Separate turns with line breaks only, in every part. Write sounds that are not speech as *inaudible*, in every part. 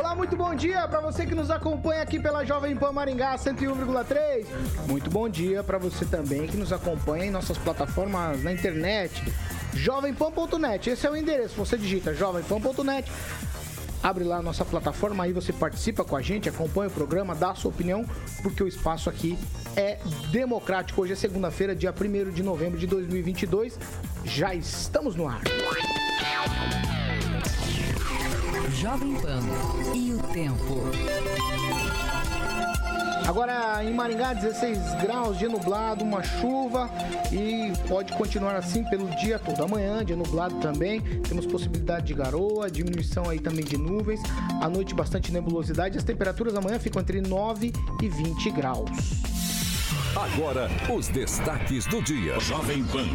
Olá, muito bom dia para você que nos acompanha aqui pela Jovem Pan Maringá 101,3. Muito bom dia para você também que nos acompanha em nossas plataformas na internet. Jovempan.net, esse é o endereço. Você digita jovempan.net. Abre lá a nossa plataforma, aí você participa com a gente, acompanha o programa, dá a sua opinião, porque o espaço aqui é democrático. Hoje é segunda-feira, dia 1 de novembro de 2022. Já estamos no ar.
Jovem Pan e o tempo.
Agora em Maringá, 16 graus, dia nublado, uma chuva e pode continuar assim pelo dia todo. Amanhã, dia nublado também, temos possibilidade de garoa, diminuição aí também de nuvens. À noite, bastante nebulosidade. As temperaturas amanhã ficam entre 9 e 20 graus.
Agora, os destaques do dia. Jovem Pan.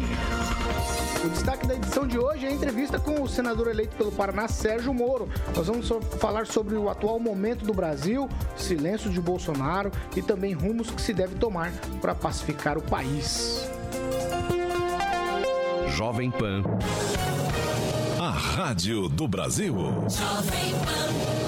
O destaque da edição de hoje é a entrevista com o senador eleito pelo Paraná, Sérgio Moro. Nós vamos falar sobre o atual momento do Brasil, silêncio de Bolsonaro e também rumos que se deve tomar para pacificar o país.
Jovem Pan. A Rádio do Brasil. Jovem
Pan.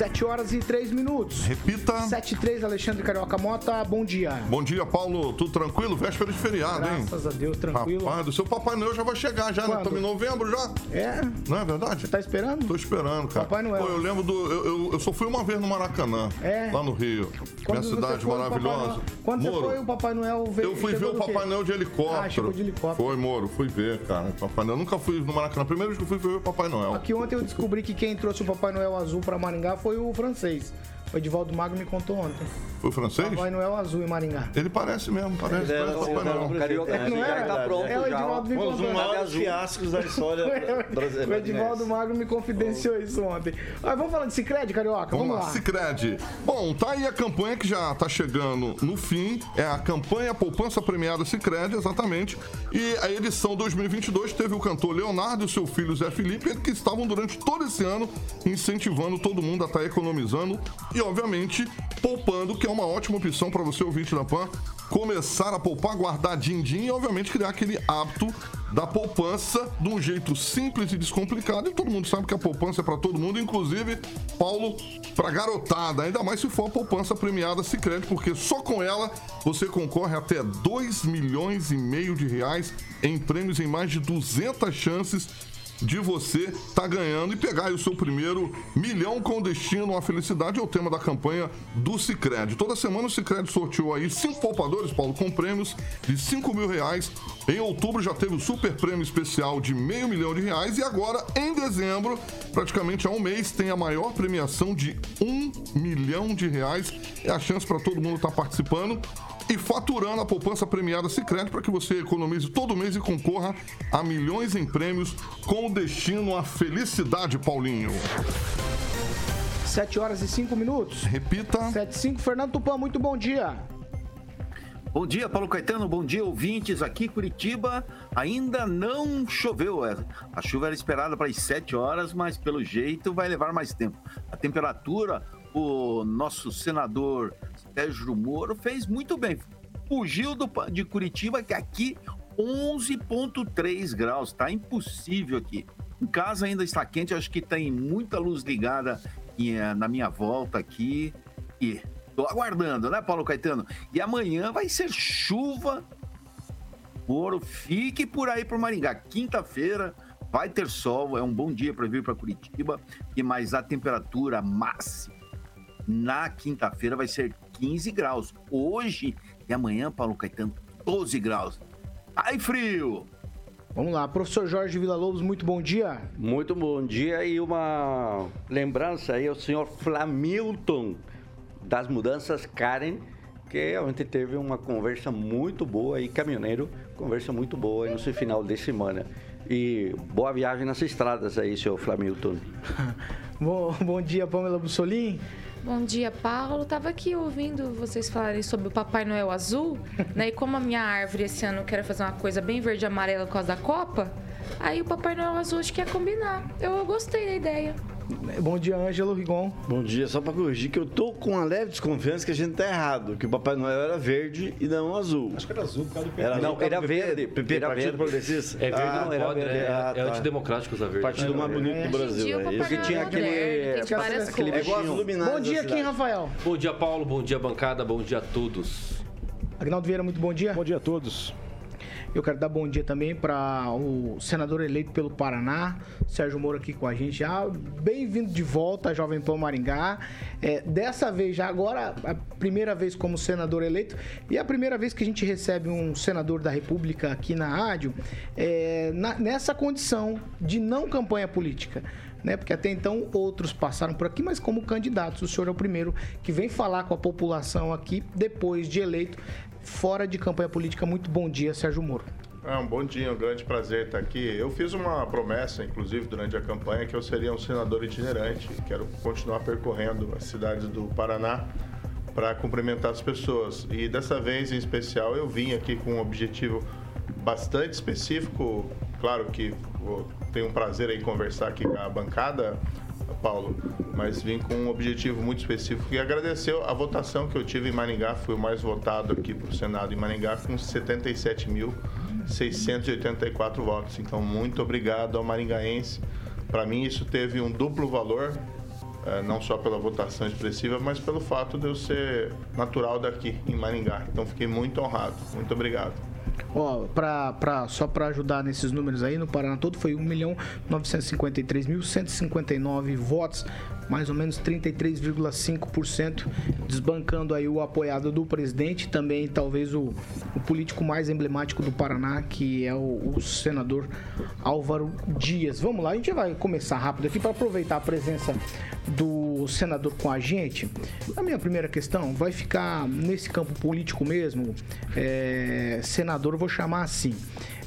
7 horas e 3 minutos.
Repita.
7 e 3, Alexandre Carioca Mota, bom dia.
Bom dia, Paulo. Tudo tranquilo? Véspera de feriado,
Graças
hein?
Graças a Deus, tranquilo.
Rapaz, do seu Papai Noel já vai chegar já, né? Quando? né? Estamos em novembro já.
É.
Não é verdade?
Você tá esperando?
Tô esperando, cara.
Papai Noel.
Pô, eu lembro do... Eu, eu, eu, só fui uma vez no Maracanã.
É.
Lá no Rio. Quando Minha cidade maravilhosa.
Quando Moro, você foi, o Papai Noel veio...
Eu fui ver o Papai Noel de helicóptero. Ah,
chegou de helicóptero.
Foi, Moro. Fui ver, cara. Papai Noel. Eu nunca fui no Maracanã. Primeiro que eu fui ver o Papai Noel.
Aqui ontem eu descobri que quem trouxe o Papai Noel azul pra Maringá foi o francês. O Edivaldo Magro me contou ontem.
Foi francês?
Papai Noel azul em Maringá.
Ele parece mesmo, parece.
Ele
parece
Papai Noel. Carioca,
é, não é?
Tá pronto
é o Edivaldo me contou.
Um dos fiascos da história brasileira.
o Edivaldo Magro me confidenciou isso ontem. Mas vamos falar de Cicred, Carioca? Vamos, vamos lá.
Cicred. Bom, tá aí a campanha que já tá chegando no fim. É a campanha Poupança Premiada Cicred, exatamente. E a edição 2022 teve o cantor Leonardo e seu filho Zé Felipe, que estavam durante todo esse ano incentivando todo mundo a estar tá economizando e, obviamente, poupando, que é uma ótima opção para você, ouvinte da PAN, começar a poupar, guardar din-din e, obviamente, criar aquele hábito da poupança de um jeito simples e descomplicado. E todo mundo sabe que a poupança é para todo mundo, inclusive, Paulo, para garotada. Ainda mais se for a poupança premiada Sicredi, porque só com ela você concorre até 2 milhões e meio de reais em prêmios em mais de 200 chances de você estar tá ganhando e pegar o seu primeiro milhão com destino à felicidade é o tema da campanha do Cicred. Toda semana o Cicred sorteou aí cinco poupadores, Paulo, com prêmios de 5 mil reais. Em outubro já teve o super prêmio especial de meio milhão de reais e agora, em dezembro, praticamente há um mês, tem a maior premiação de um milhão de reais. É a chance para todo mundo estar tá participando e faturando a poupança premiada Sicredi para que você economize todo mês e concorra a milhões em prêmios com destino à felicidade, Paulinho.
7 horas e 5 minutos.
Repita.
7 e 5. Fernando Tupan, muito bom dia.
Bom dia, Paulo Caetano. Bom dia, ouvintes. Aqui Curitiba ainda não choveu. É, a chuva era esperada para as 7 horas, mas pelo jeito vai levar mais tempo. A temperatura, o nosso senador Sérgio Moro fez muito bem. Fugiu do, de Curitiba, que aqui 11,3 graus. Tá impossível aqui. Em casa ainda está quente, acho que tem muita luz ligada eh, na minha volta aqui. E tô aguardando, né, Paulo Caetano? E amanhã vai ser chuva. Moro, fique por aí para Maringá. Quinta-feira vai ter sol, é um bom dia para vir para Curitiba. E mais a temperatura máxima na quinta-feira vai ser 15 graus. Hoje e amanhã, Paulo Caetano, 12 graus. Ai, frio!
Vamos lá, professor Jorge Villa-Lobos, muito bom dia.
Muito bom dia e uma lembrança aí ao senhor Flamilton das mudanças Karen, que a gente teve uma conversa muito boa aí, caminhoneiro, conversa muito boa aí no final de semana. E boa viagem nas estradas aí, seu Flamilton. *laughs*
bom, bom dia, Pamela Bussolim.
Bom dia, Paulo. Tava aqui ouvindo vocês falarem sobre o Papai Noel azul, né? E como a minha árvore esse ano quer fazer uma coisa bem verde e amarela por causa da Copa, aí o Papai Noel azul acho que ia combinar. Eu gostei da ideia.
Bom dia, Ângelo Rigon.
Bom dia, só para corrigir que eu tô com uma leve desconfiança que a gente tá errado, que o Papai Noel era verde e não azul.
Acho que era azul por causa do PP.
Era
Não,
azul,
era verde.
PP,
Era
Partido
verde.
Progressista.
É verde,
Ah,
não
era
pode,
verde.
é,
Ah,
é antidemocrático usar verde.
Partido mais bonito do
Hoje em
Brasil. é isso.
Porque tinha
Noel é
aquele-
É luminárias
Bom dia, Kim
cidade.
Rafael.
Bom dia, Paulo. Bom dia, bancada. Bom dia a todos.
Agnaldo Vieira, muito bom dia.
Bom dia a todos.
Eu quero dar bom dia também para o senador eleito pelo Paraná, Sérgio Moro aqui com a gente já. Bem-vindo de volta, Jovem Pan Maringá. É, dessa vez, já agora, a primeira vez como senador eleito e a primeira vez que a gente recebe um senador da República aqui na rádio é, na- nessa condição de não campanha política. Né? Porque até então outros passaram por aqui, mas como candidatos. O senhor é o primeiro que vem falar com a população aqui depois de eleito, fora de campanha política. Muito bom dia, Sérgio Moro.
É um bom dia, um grande prazer estar aqui. Eu fiz uma promessa, inclusive, durante a campanha, que eu seria um senador itinerante. Quero continuar percorrendo as cidades do Paraná para cumprimentar as pessoas. E dessa vez, em especial, eu vim aqui com um objetivo bastante específico. Claro que tenho um prazer em conversar aqui com a bancada, Paulo, mas vim com um objetivo muito específico e agradecer a votação que eu tive em Maringá. Fui o mais votado aqui para o Senado em Maringá com 77.684 votos. Então, muito obrigado ao maringaense. Para mim, isso teve um duplo valor, eh, não só pela votação expressiva, mas pelo fato de eu ser natural daqui, em Maringá. Então, fiquei muito honrado. Muito obrigado.
Ó, pra, pra, só para ajudar nesses números aí, no Paraná todo foi 1.953.159 votos, mais ou menos 33,5%, desbancando aí o apoiado do presidente, também talvez o, o político mais emblemático do Paraná, que é o, o senador Álvaro Dias. Vamos lá, a gente vai começar rápido aqui para aproveitar a presença do senador com a gente. A minha primeira questão vai ficar nesse campo político mesmo, é, senador, vou chamar assim.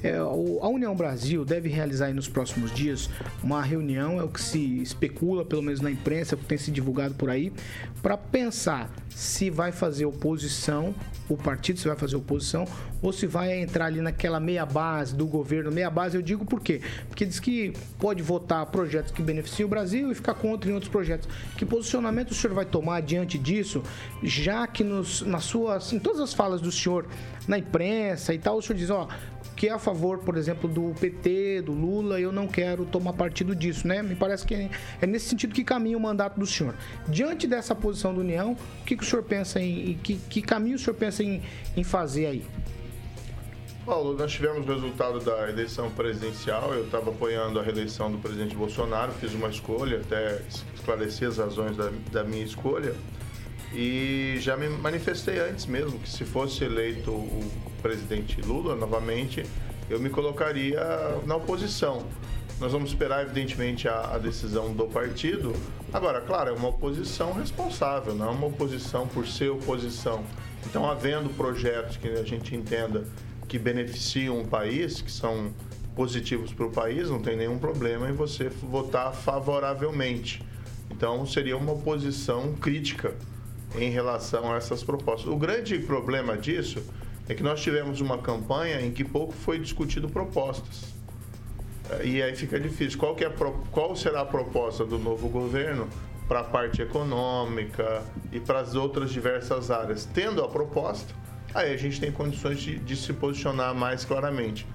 É, a União Brasil deve realizar nos próximos dias uma reunião, é o que se especula, pelo menos na imprensa, é que tem se divulgado por aí, para pensar se vai fazer oposição, o partido se vai fazer oposição, ou se vai entrar ali naquela meia base do governo. Meia base eu digo por quê? Porque diz que pode votar projetos que beneficiam o Brasil e ficar contra em outros projetos. Que posicionamento o senhor vai tomar diante disso, já que nos, nas suas, em todas as falas do senhor na imprensa e tal, o senhor diz, ó, que é a favor, por exemplo, do PT, do Lula, eu não quero tomar partido disso, né? Me parece que é, nesse sentido que caminha o mandato do senhor. Diante dessa posição da União, o que, que o senhor pensa em. em- Que, que caminho o senhor pensa em, em fazer aí?
Paulo, nós tivemos o resultado da eleição presidencial. Eu estava apoiando a reeleição do presidente Bolsonaro, fiz uma escolha, até esclareci as razões da, da minha escolha. E já me manifestei antes mesmo que se fosse eleito o presidente Lula novamente, eu me colocaria na oposição. Nós vamos esperar, evidentemente, a, a decisão do partido. Agora, claro, é uma oposição responsável, não é uma oposição por ser oposição. Então, havendo projetos que a gente entenda que beneficiam o país, que são positivos para o país, não tem nenhum problema em você votar favoravelmente. Então, seria uma oposição crítica em relação a essas propostas. O grande problema disso é que nós tivemos uma campanha em que pouco foi discutido propostas. E aí fica difícil. Qual, que é qual será a proposta do novo governo para a parte econômica e para as outras diversas áreas? Tendo a proposta, aí a gente tem condições de, de se posicionar mais claramente.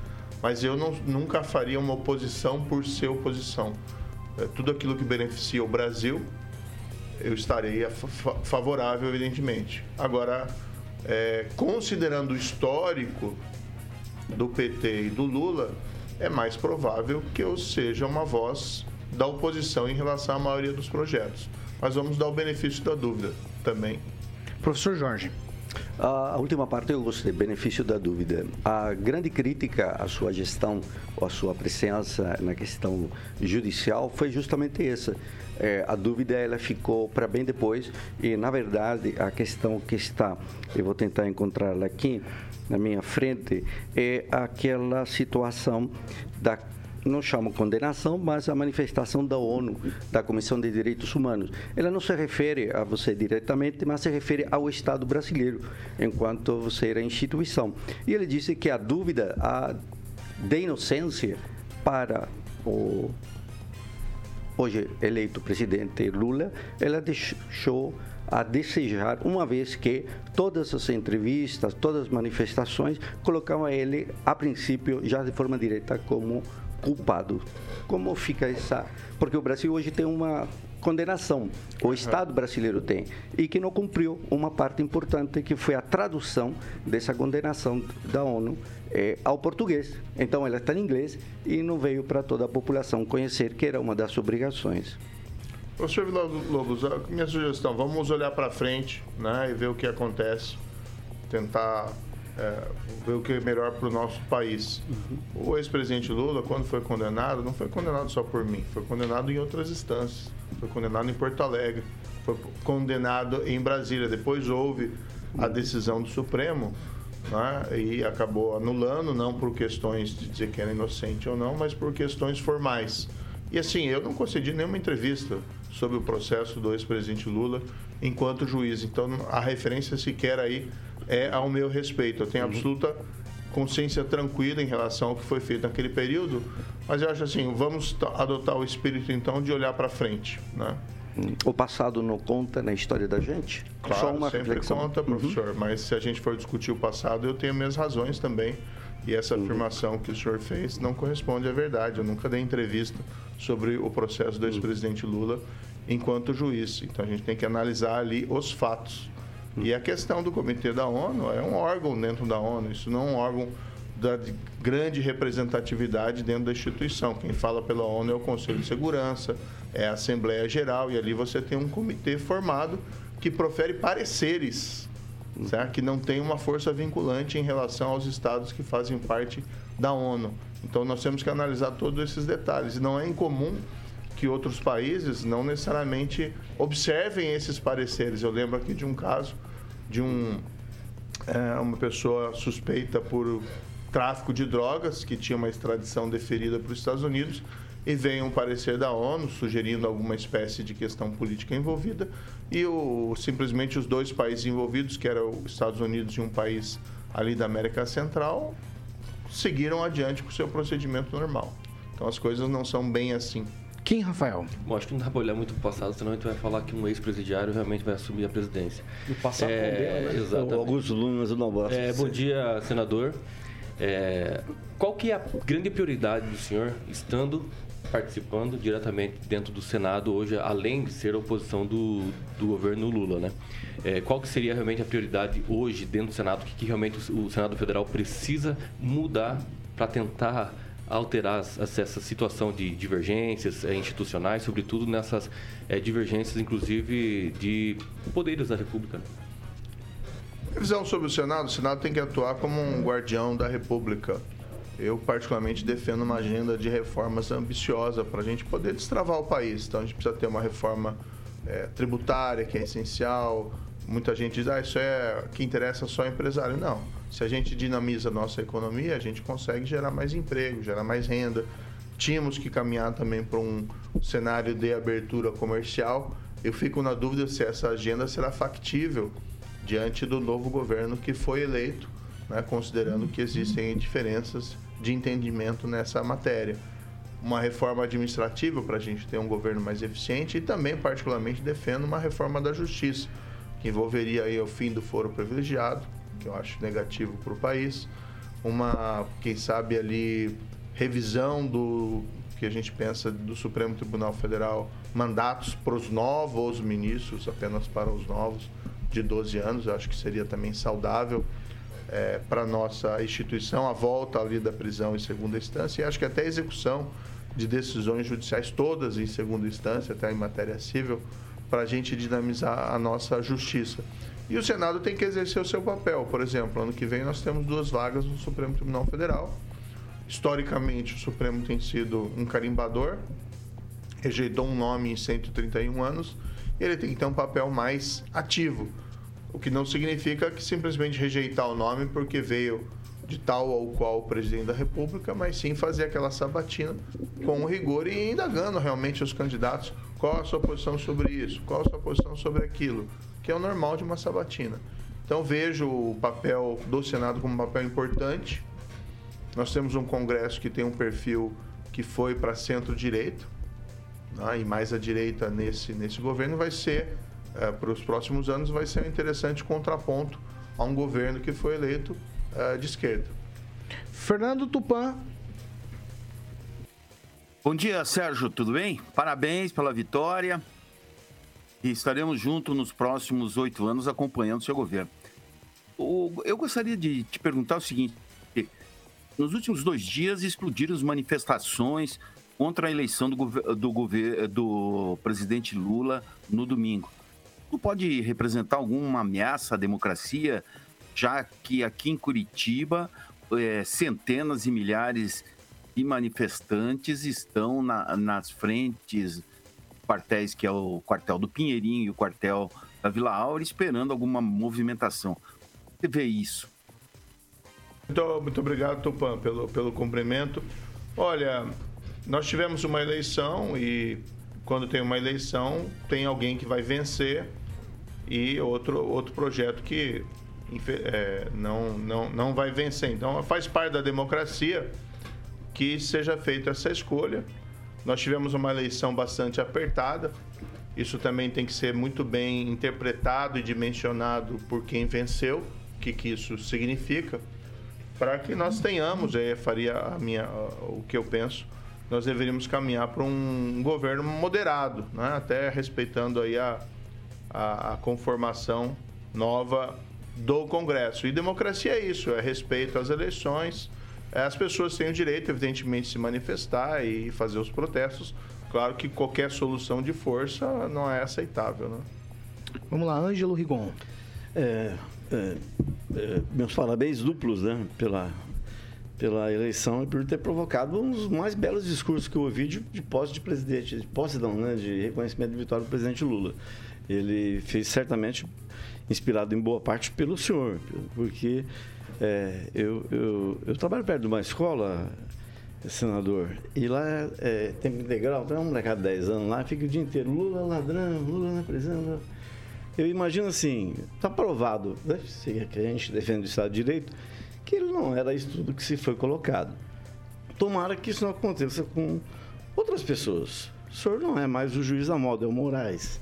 Mas eu não- nunca faria uma oposição por ser oposição. É, tudo aquilo que beneficia o Brasil, eu estaria fa- favorável, evidentemente. Agora, é, considerando o histórico do PT e do Lula, é mais provável que eu seja uma voz da oposição em relação à maioria dos projetos. Mas vamos dar o benefício da dúvida também.
Professor Jorge.
A última parte eu gostei, benefício da dúvida. A grande crítica à sua gestão, à sua presença na questão judicial foi justamente essa. É, a dúvida ela ficou para bem depois e, na verdade, a questão que está, eu vou tentar encontrá-la aqui na minha frente, é aquela situação da não chamo condenação, mas a manifestação da ONU, da Comissão de Direitos Humanos. Ela não se refere a você diretamente, mas se refere ao Estado brasileiro, enquanto você era instituição. E ele disse que a dúvida a, de inocência para o hoje eleito presidente Lula, ela deixou a desejar, uma vez que todas as entrevistas, todas as manifestações colocavam ele, a princípio, já de forma direta, como culpado. Como fica essa. Porque o Brasil hoje tem uma condenação, o Estado brasileiro tem, e que não cumpriu uma parte importante que foi a tradução dessa condenação da ONU eh, ao português. Então ela está em inglês e não veio para toda a população conhecer que era uma das obrigações.
Professor Vila Lobos, minha sugestão, vamos olhar para frente né, e ver o que acontece, tentar é, ver o que é melhor para o nosso país. Uhum. O ex-presidente Lula, quando foi condenado, não foi condenado só por mim, foi condenado em outras instâncias. Foi condenado em Porto Alegre, foi condenado em Brasília. Depois houve a decisão do Supremo né, e acabou anulando, não por questões de dizer que era inocente ou não, mas por questões formais. E assim, eu não concedi nenhuma entrevista sobre o processo do ex-presidente Lula enquanto juiz. Então, a referência sequer aí é ao meu respeito. Eu tenho uhum. absoluta consciência tranquila em relação ao que foi feito naquele período, mas eu acho assim, vamos adotar o espírito então de olhar para frente, né?
O passado não conta na história da gente?
Claro, Só uma sempre reflexão. conta, uhum. professor, uhum. mas se a gente for discutir o passado, eu tenho minhas razões também. E essa uhum. afirmação que o senhor fez não corresponde à verdade. Eu nunca dei entrevista sobre o processo do uhum. ex-presidente Lula enquanto juiz. Então a gente tem que analisar ali os fatos. E a questão do Comitê da ONU é um órgão dentro da ONU, isso não é um órgão da grande representatividade dentro da instituição. Quem fala pela ONU é o Conselho de Segurança, é a Assembleia Geral, e ali você tem um comitê formado que profere pareceres, certo? que não tem uma força vinculante em relação aos estados que fazem parte da ONU. Então nós temos que analisar todos esses detalhes. E não é incomum que outros países não necessariamente observem esses pareceres. Eu lembro aqui de um caso de um, é, uma pessoa suspeita por tráfico de drogas, que tinha uma extradição deferida para os Estados Unidos, e vem um parecer da ONU sugerindo alguma espécie de questão política envolvida, e o, simplesmente os dois países envolvidos, que eram os Estados Unidos e um país ali da América Central, seguiram adiante com o seu procedimento normal. Então as coisas não são bem assim.
Quem, Rafael?
Bom, acho que não dá para olhar muito para o passado, senão a gente vai falar que um ex-presidiário realmente vai assumir a presidência.
E o passado é, condena, né? Exatamente. O Augusto Nunes, eu não gosto.
É, bom dia, senador. É, qual que é a grande prioridade do senhor estando participando diretamente dentro do Senado hoje, além de ser a oposição do, do governo Lula, né? É, qual que seria realmente a prioridade hoje dentro do Senado? O que, que realmente o Senado Federal precisa mudar para tentar alterar essa situação de divergências é, institucionais, sobretudo nessas é, divergências, inclusive, de poderes da República.
A visão sobre o Senado, o Senado tem que atuar como um guardião da República. Eu, particularmente, defendo uma agenda de reformas ambiciosa para a gente poder destravar o país. Então, a gente precisa ter uma reforma é, tributária, que é essencial. Muita gente diz, ah, isso é que interessa só ao empresário. Não se a gente dinamiza a nossa economia, a gente consegue gerar mais emprego, gerar mais renda. Tínhamos que caminhar também para um cenário de abertura comercial. Eu fico na dúvida se essa agenda será factível diante do novo governo que foi eleito, né, considerando que existem diferenças de entendimento nessa matéria. Uma reforma administrativa para a gente ter um governo mais eficiente e também, particularmente, defendo uma reforma da justiça, que envolveria aí o fim do foro privilegiado, que eu acho negativo para o país. Uma, quem sabe ali, revisão do que a gente pensa do Supremo Tribunal Federal, mandatos para os novos ministros, apenas para os novos, de 12 anos, eu acho que seria também saudável é, para nossa instituição, a volta ali da prisão em segunda instância, e acho que até a execução de decisões judiciais, todas em segunda instância, até em matéria civil, para a gente dinamizar a nossa justiça. E o Senado tem que exercer o seu papel. Por exemplo, ano que vem nós temos duas vagas no Supremo Tribunal Federal. Historicamente, o Supremo tem sido um carimbador, rejeitou um nome em 131 anos, e ele tem que ter um papel mais ativo. O que não significa que simplesmente rejeitar o nome porque veio de tal ou qual presidente da República, mas sim fazer aquela sabatina com rigor e indagando realmente os candidatos qual a sua posição sobre isso, qual a sua posição sobre aquilo, que é o normal de uma sabatina. Então vejo o papel do Senado como um papel importante. Nós temos um Congresso que tem um perfil que foi para centro-direita, né, e mais à direita nesse, nesse governo vai ser, é, para os próximos anos, vai ser um interessante contraponto a um governo que foi eleito é, de esquerda.
Fernando Tupan.
Bom dia, Sérgio, tudo bem? Parabéns pela vitória. E estaremos juntos nos próximos oito anos acompanhando o seu governo. Eu gostaria de te perguntar o seguinte: nos últimos dois dias explodiram as manifestações contra a eleição do, do, do presidente Lula no domingo. Não pode representar alguma ameaça à democracia, já que aqui em Curitiba é, centenas e milhares de manifestantes estão na, nas frentes quartéis, que é o quartel do Pinheirinho e o quartel da Vila Aura, esperando alguma movimentação. Você vê isso?
Muito, muito obrigado, Tupan, pelo, pelo cumprimento. Olha, nós tivemos uma eleição e quando tem uma eleição, tem alguém que vai vencer e outro, outro projeto que é, não, não, não vai vencer. Então, faz parte da democracia que seja feita essa escolha. Nós tivemos uma eleição bastante apertada. Isso também tem que ser muito bem interpretado e dimensionado por quem venceu, o que, que isso significa, para que nós tenhamos, aí faria a minha, o que eu penso, nós deveríamos caminhar para um governo moderado, né? até respeitando aí a, a, a conformação nova do Congresso. E democracia é isso, é respeito às eleições, as pessoas têm o direito, evidentemente, de se manifestar e fazer os protestos. Claro que qualquer solução de força não é aceitável. Né?
Vamos lá, Ângelo Rigon.
É, é, é, meus parabéns duplos né, pela, pela eleição e por ter provocado um dos mais belos discursos que eu ouvi de, de posse de presidente, de posse não, né, de reconhecimento de vitória do presidente Lula. Ele fez certamente inspirado em boa parte pelo senhor, porque é, eu, eu, eu, trabalho perto de uma escola, senador, e lá é tempo integral, tem uma molecada de 10 anos lá, fica o dia inteiro, Lula ladrão, Lula na prisão. Eu imagino assim, está provado, né, que a gente defende o Estado de Direito, que ele não era isso tudo que se foi colocado. Tomara que isso não aconteça com outras pessoas. O senhor não é mais o juiz da moda, é o Moraes.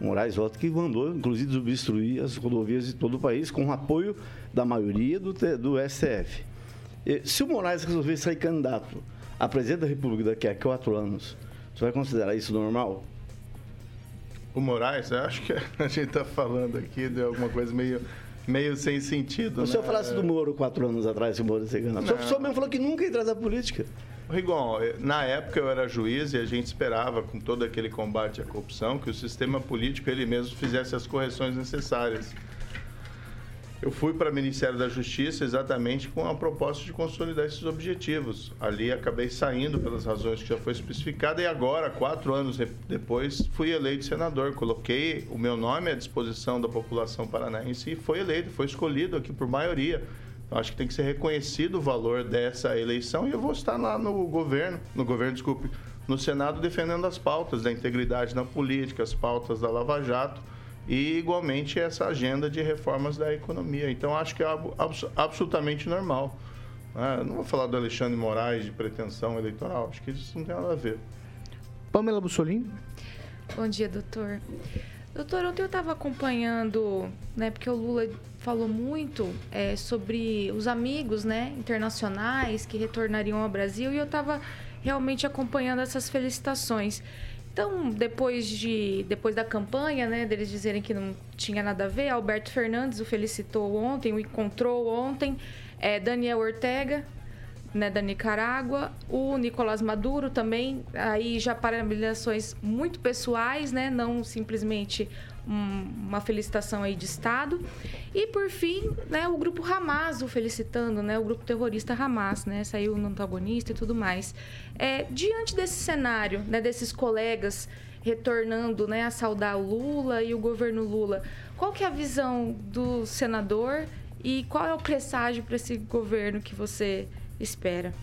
Moraes Volta, que mandou, inclusive, destruir as rodovias de todo o país com o apoio da maioria do, do STF. E, se o Moraes resolver sair candidato a presidente da República daqui a quatro anos, você vai considerar isso normal?
O Moraes, eu acho que *laughs* a gente está falando aqui de alguma coisa meio, meio sem sentido.
Se né? senhor falasse do Moro quatro anos atrás, se o Moro ser candidato, o senhor mesmo falou que nunca ia entrar na política.
Rigon, na época eu era juiz e a gente esperava, com todo aquele combate à corrupção, que o sistema político ele mesmo fizesse as correções necessárias. Eu fui para o Ministério da Justiça exatamente com a proposta de consolidar esses objetivos. Ali acabei saindo pelas razões que já foi especificada e agora, quatro anos depois, fui eleito senador. Coloquei o meu nome à disposição da população paranaense e foi eleito, foi escolhido aqui por maioria. Eu acho que tem que ser reconhecido o valor dessa eleição e eu vou estar lá no governo, no governo, desculpe, no Senado defendendo as pautas da integridade na política, as pautas da Lava Jato e igualmente essa agenda de reformas da economia. Então acho que é absolutamente normal. Né? Não vou falar do Alexandre Moraes de pretensão eleitoral, acho que isso não tem nada a ver.
Pamela Bussolini.
Bom dia, doutor. Doutor, ontem eu estava acompanhando, né, porque o Lula falou muito é, sobre os amigos, né, internacionais que retornariam ao Brasil e eu estava realmente acompanhando essas felicitações. Então, depois de depois da campanha, né, deles dizerem que não tinha nada a ver, Alberto Fernandes o felicitou ontem, o encontrou ontem, é, Daniel Ortega, né, da Nicarágua, o Nicolás Maduro também, aí já parabenizações muito pessoais, né, não simplesmente um, uma felicitação aí de Estado. E por fim, né, o grupo Hamas o felicitando, né, o grupo terrorista Hamas, né, saiu no antagonista e tudo mais. É, diante desse cenário, né, desses colegas retornando, né, a saudar o Lula e o governo Lula, qual que é a visão do senador E qual é o presságio para esse governo que você espera?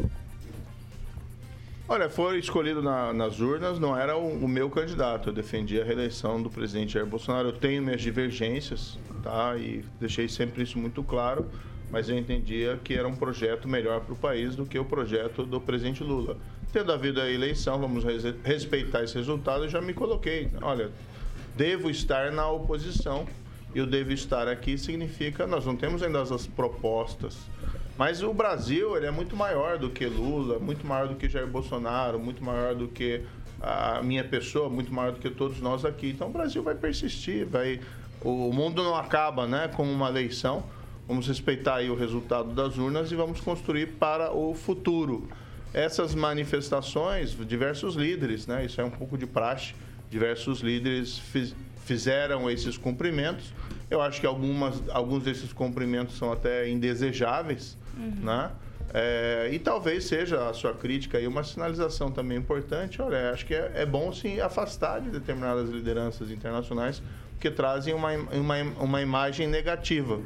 Olha, foi escolhido na, nas urnas, não era o, o, meu candidato. Eu defendi a reeleição do presidente Jair Bolsonaro. Eu tenho minhas divergências, tá? E deixei sempre isso muito claro, mas eu entendia que era um projeto melhor para o país do que o projeto do presidente Lula. Tendo havido a eleição, vamos respeitar esse resultado, eu já me coloquei. Olha, devo estar na oposição e o devo estar aqui significa nós não temos ainda as propostas mas o Brasil ele é muito maior do que Lula, muito maior do que Jair Bolsonaro, muito maior do que a minha pessoa, muito maior do que todos nós aqui. Então o Brasil vai persistir, vai. O mundo não acaba, né, com uma eleição. Vamos respeitar aí o resultado das urnas e vamos construir para o futuro. Essas manifestações, diversos líderes, né, isso é um pouco de praxe, diversos líderes fiz, fizeram esses cumprimentos. Eu acho que algumas, alguns desses cumprimentos são até indesejáveis, uhum. né? É, e talvez seja a sua crítica aí uma sinalização também importante. Olha, acho que é, é bom sim afastar de determinadas lideranças internacionais que trazem uma, uma, uma imagem negativa.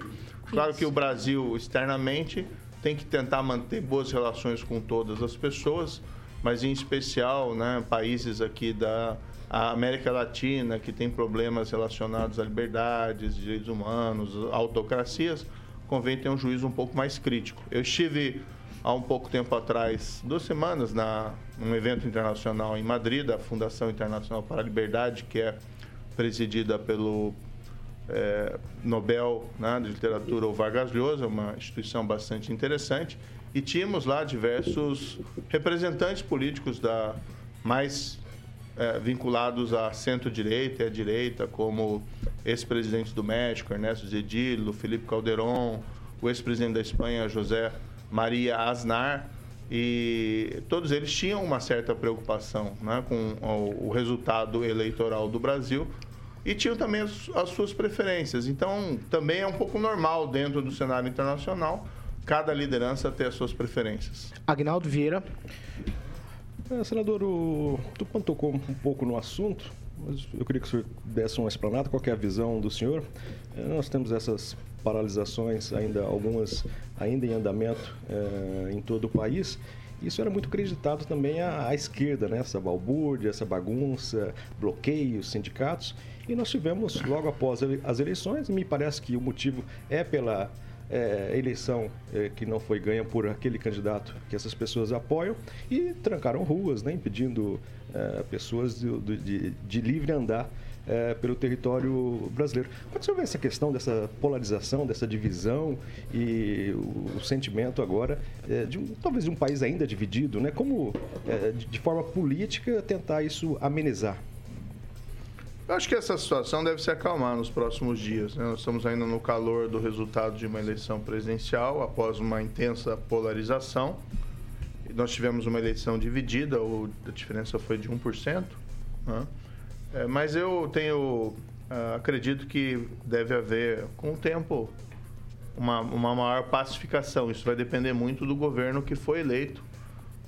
Claro Isso. que o Brasil externamente tem que tentar manter boas relações com todas as pessoas, mas em especial né, países aqui da América Latina, que tem problemas relacionados a liberdades, direitos humanos, autocracias, convém ter um juízo um pouco mais crítico. Eu estive há um pouco tempo atrás, duas semanas, na um evento internacional em Madrid, da Fundação Internacional para a Liberdade, que é presidida pelo é, Nobel né, de Literatura, o Vargas Llosa, uma instituição bastante interessante, e tínhamos lá diversos representantes políticos da mais é, vinculados à centro-direita e à direita, como ex-presidente do México, Ernesto Zedillo, Felipe Calderón, o ex-presidente da Espanha, José Maria Aznar, e todos eles tinham uma certa preocupação né, com o, resultado eleitoral do Brasil e tinham também as, suas preferências. Então, também é um pouco normal dentro do cenário internacional cada liderança ter as suas preferências.
Agnaldo Vieira.
É, senador, o Tupan tocou um pouco no assunto, mas eu queria que o senhor desse uma explanada. Qual é a visão do senhor? É, nós temos essas paralisações, ainda algumas ainda em andamento é, em todo o país. Isso era muito acreditado também à, à, esquerda, né? essa balbúrdia, essa bagunça, bloqueios, sindicatos. E nós tivemos, logo após as eleições, e me parece que o motivo é pela é, eleição é, que não foi ganha por aquele candidato que essas pessoas apoiam e trancaram ruas, né, impedindo é, pessoas de, de, de, livre andar é, pelo território brasileiro. Como você vê essa questão dessa polarização, dessa divisão e o, o sentimento agora é, de um, talvez de um país ainda dividido, né? Como é, de forma política tentar isso amenizar?
Eu acho que essa situação deve se acalmar nos próximos dias. Né? Nós estamos ainda no calor do resultado de uma eleição presidencial, após uma intensa polarização. Nós tivemos uma eleição dividida, a diferença foi de 1%. Né? É, mas eu tenho. Uh, acredito que deve haver, com o tempo, uma, uma maior pacificação. Isso vai depender muito do governo que foi eleito.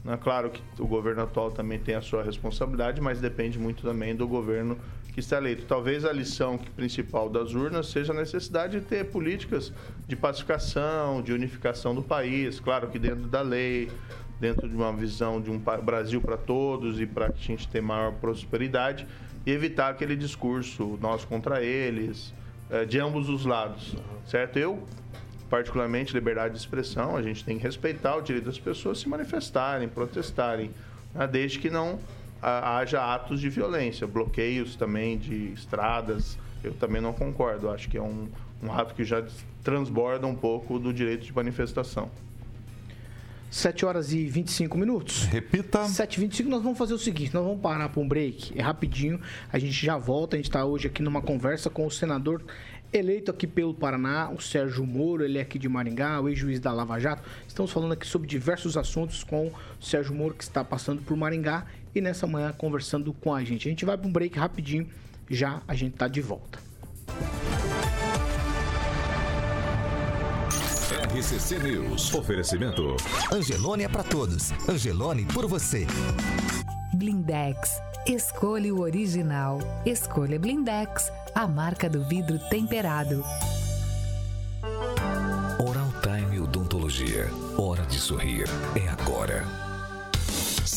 Né? Claro que o governo atual também tem a sua responsabilidade, mas depende muito também do governo que está eleito. Talvez a lição principal das urnas seja a necessidade de ter políticas de pacificação, de unificação do país, claro que dentro da lei, dentro de uma visão de um Brasil para todos e para que a gente tenha maior prosperidade e evitar aquele discurso nós contra eles, eh, de ambos os lados, certo? Eu, particularmente, liberdade de expressão, a gente tem que respeitar o direito das pessoas se manifestarem, protestarem, né? desde que não haja atos de violência, bloqueios também de estradas. Eu também não concordo. Acho que é um, um ato que já transborda um pouco do direito de manifestação.
7 horas e 25 minutos.
Repita.
7 e 25 nós vamos fazer o seguinte, nós vamos parar para um break, é rapidinho, a gente já volta, a gente está hoje aqui numa conversa com o senador eleito aqui pelo Paraná, o Sérgio Moro, ele é aqui de Maringá, o ex-juiz da Lava Jato. Estamos falando aqui sobre diversos assuntos com o Sérgio Moro, que está passando por Maringá e nessa manhã conversando com a gente. A gente vai para um break rapidinho, já a gente tá de volta.
RCC News. Oferecimento.
Angelone é para todos. Angelone por você.
Blindex. Escolha o original. Escolha Blindex, a marca do vidro temperado.
nostalgia. Hora de sorrir. É agora.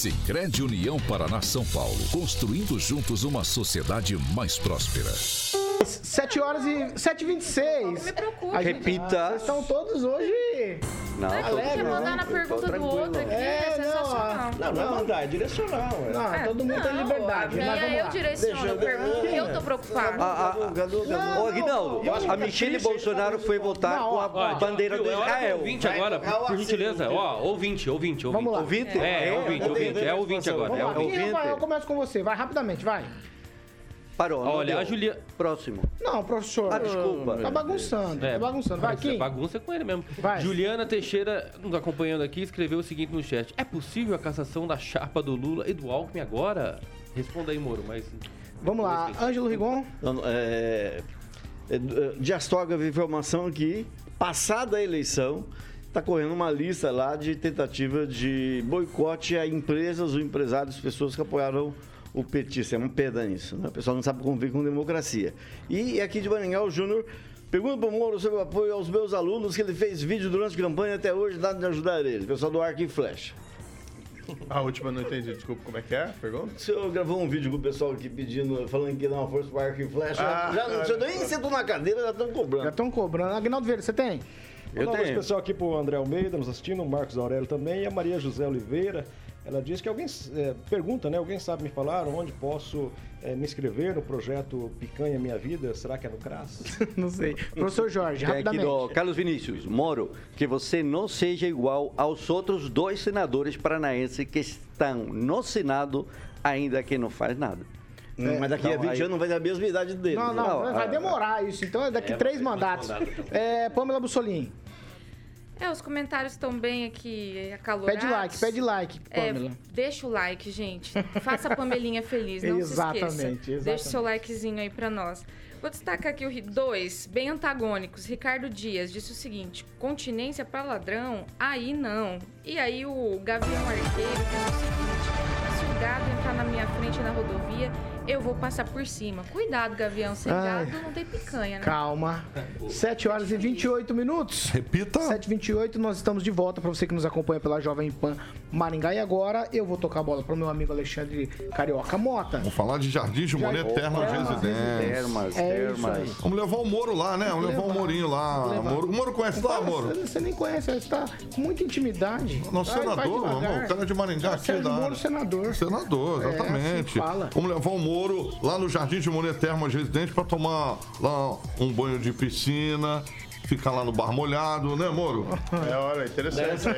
Sicredi União Paraná São Paulo, construindo juntos uma sociedade mais próspera.
7 horas e 7h26.
Me preocupa.
Repita.
Vocês estão todos hoje.
Não,
Não é que quer mandar na pergunta do outro aqui,
É,
é,
não,
sensacional.
Não, não é mandar, é direcional. É.
Não,
É,
todo mundo tem
não,
liberdade.
a
Mas
minha
vamos
eu
lá.
direciono,
Deixa eu-
eu pergunto que eu tô preocupada.
A, a, a,
Gadu, Gadu.
Ô, Aguinaldo,
Eu acho
a
que é
Michele
triste,
Bolsonaro foi votar
Não,
com a
ó,
bandeira do
É
Israel.
ouvinte agora, por, por
é o
gentileza. Ó, ouvinte, ouvinte, ouvinte.
Vamos lá.
Ouvinte?
É, é ouvinte, ouvinte, é ouvinte agora.
Vamos
É
lá.
ouvinte.
Quem
ouvinte.
vai? Eu começo com você. Vai rapidamente, vai.
Parou. não
Olha,
deu.
a Julia.
Próximo.
Não, professor.
Ah, desculpa.
Tá bagunçando.
É,
tá bagunçando. Vai, Kim.
Bagunça com ele mesmo.
Vai.
Juliana Teixeira, nos acompanhando aqui, escreveu o seguinte no chat: É possível a cassação da chapa do Lula e do Alckmin agora? Responda aí, Moro, mas.
Vamos lá. Ângelo Rigon.
Não, É, é, Dias Toga vive informação que, passada a eleição, está correndo uma lista lá de tentativa de boicote a empresas ou empresários, pessoas que apoiaram o petista. É uma pena isso, né? O pessoal não sabe conviver com democracia. E aqui de Maringá, o Júnior pergunta para o Moro sobre o apoio aos meus alunos, que ele fez vídeo durante a campanha e até hoje, nada de ajudar ele. Pessoal do Arco e Flecha.
A última eu não entendi, desculpa, como é que é? Pergunta?
O senhor gravou um vídeo com o pessoal aqui pedindo, falando que dar uma força pro arco e flecha.
Ah,
já não, o senhor nem sentou na cadeira, já estão
Já
cobrando.
estão cobrando. Aguinaldo Vieira, você tem?
Eu
um
tenho.
especial aqui pro André Almeida nos assistindo, o Marcos Aurélio também e a Maria José Oliveira. Ela diz que alguém é, pergunta, né? Alguém sabe me falar onde posso é, me inscrever no projeto Picanha Minha Vida? Será que é no CRAS? *laughs*
Não sei. Professor Jorge,
Tem aqui
rapidamente.
do Carlos Vinícius. Moro, que você não seja igual aos outros dois senadores paranaenses que estão no Senado, ainda que não faz nada.
Hum, Mas daqui a
Não,
20
aí-
anos não vai ter a mesma idade dele.
Não, não,
Não,
vai
ah,
demorar isso. Então é daqui três mandatos. É, Pamela Bussolini.
É, os comentários estão bem aqui acalorados.
Pede like, pede like,
É,
Pamela.
deixa o like, gente. Faça a Pamelinha feliz, não *laughs*
Exatamente,
se esqueça.
exatamente.
Deixa o seu likezinho aí pra nós. Vou destacar aqui o dois, bem antagônicos. Ricardo Dias disse o seguinte: continência pra ladrão? Aí não. E aí o Gavião Arqueiro disse o seguinte: se o gado entrar na minha frente na rodovia, eu vou passar por cima. Cuidado, Gavião, sem
Ai.
gado não tem picanha, né?
Calma. 7 horas e 28 minutos.
Repita.
7h28, nós estamos de volta para você que nos acompanha pela Jovem Pan Maringá. E agora eu vou tocar a bola para o meu amigo Alexandre Carioca Mota.
Vamos falar de Jardim de Monet Termas Residência.
Termas,
É isso
termas.
aí.
Vamos levar o Moro lá, né? Vamos levar o. Morinho lá. Moro, o Moro conhece lá, Moro?
Você, nem conhece, você está com muita intimidade.
Nosso senador, vamos, o cara de Maringá aqui
Sérgio
da
Moro, senador.
Senador,
É,
exatamente.
assim fala.
Vamos levar o Moro lá no Jardim de Monet Termas Residente para tomar lá um banho de piscina, ficar lá no bar molhado, né, Moro? *laughs*
É, olha, interessante, hein?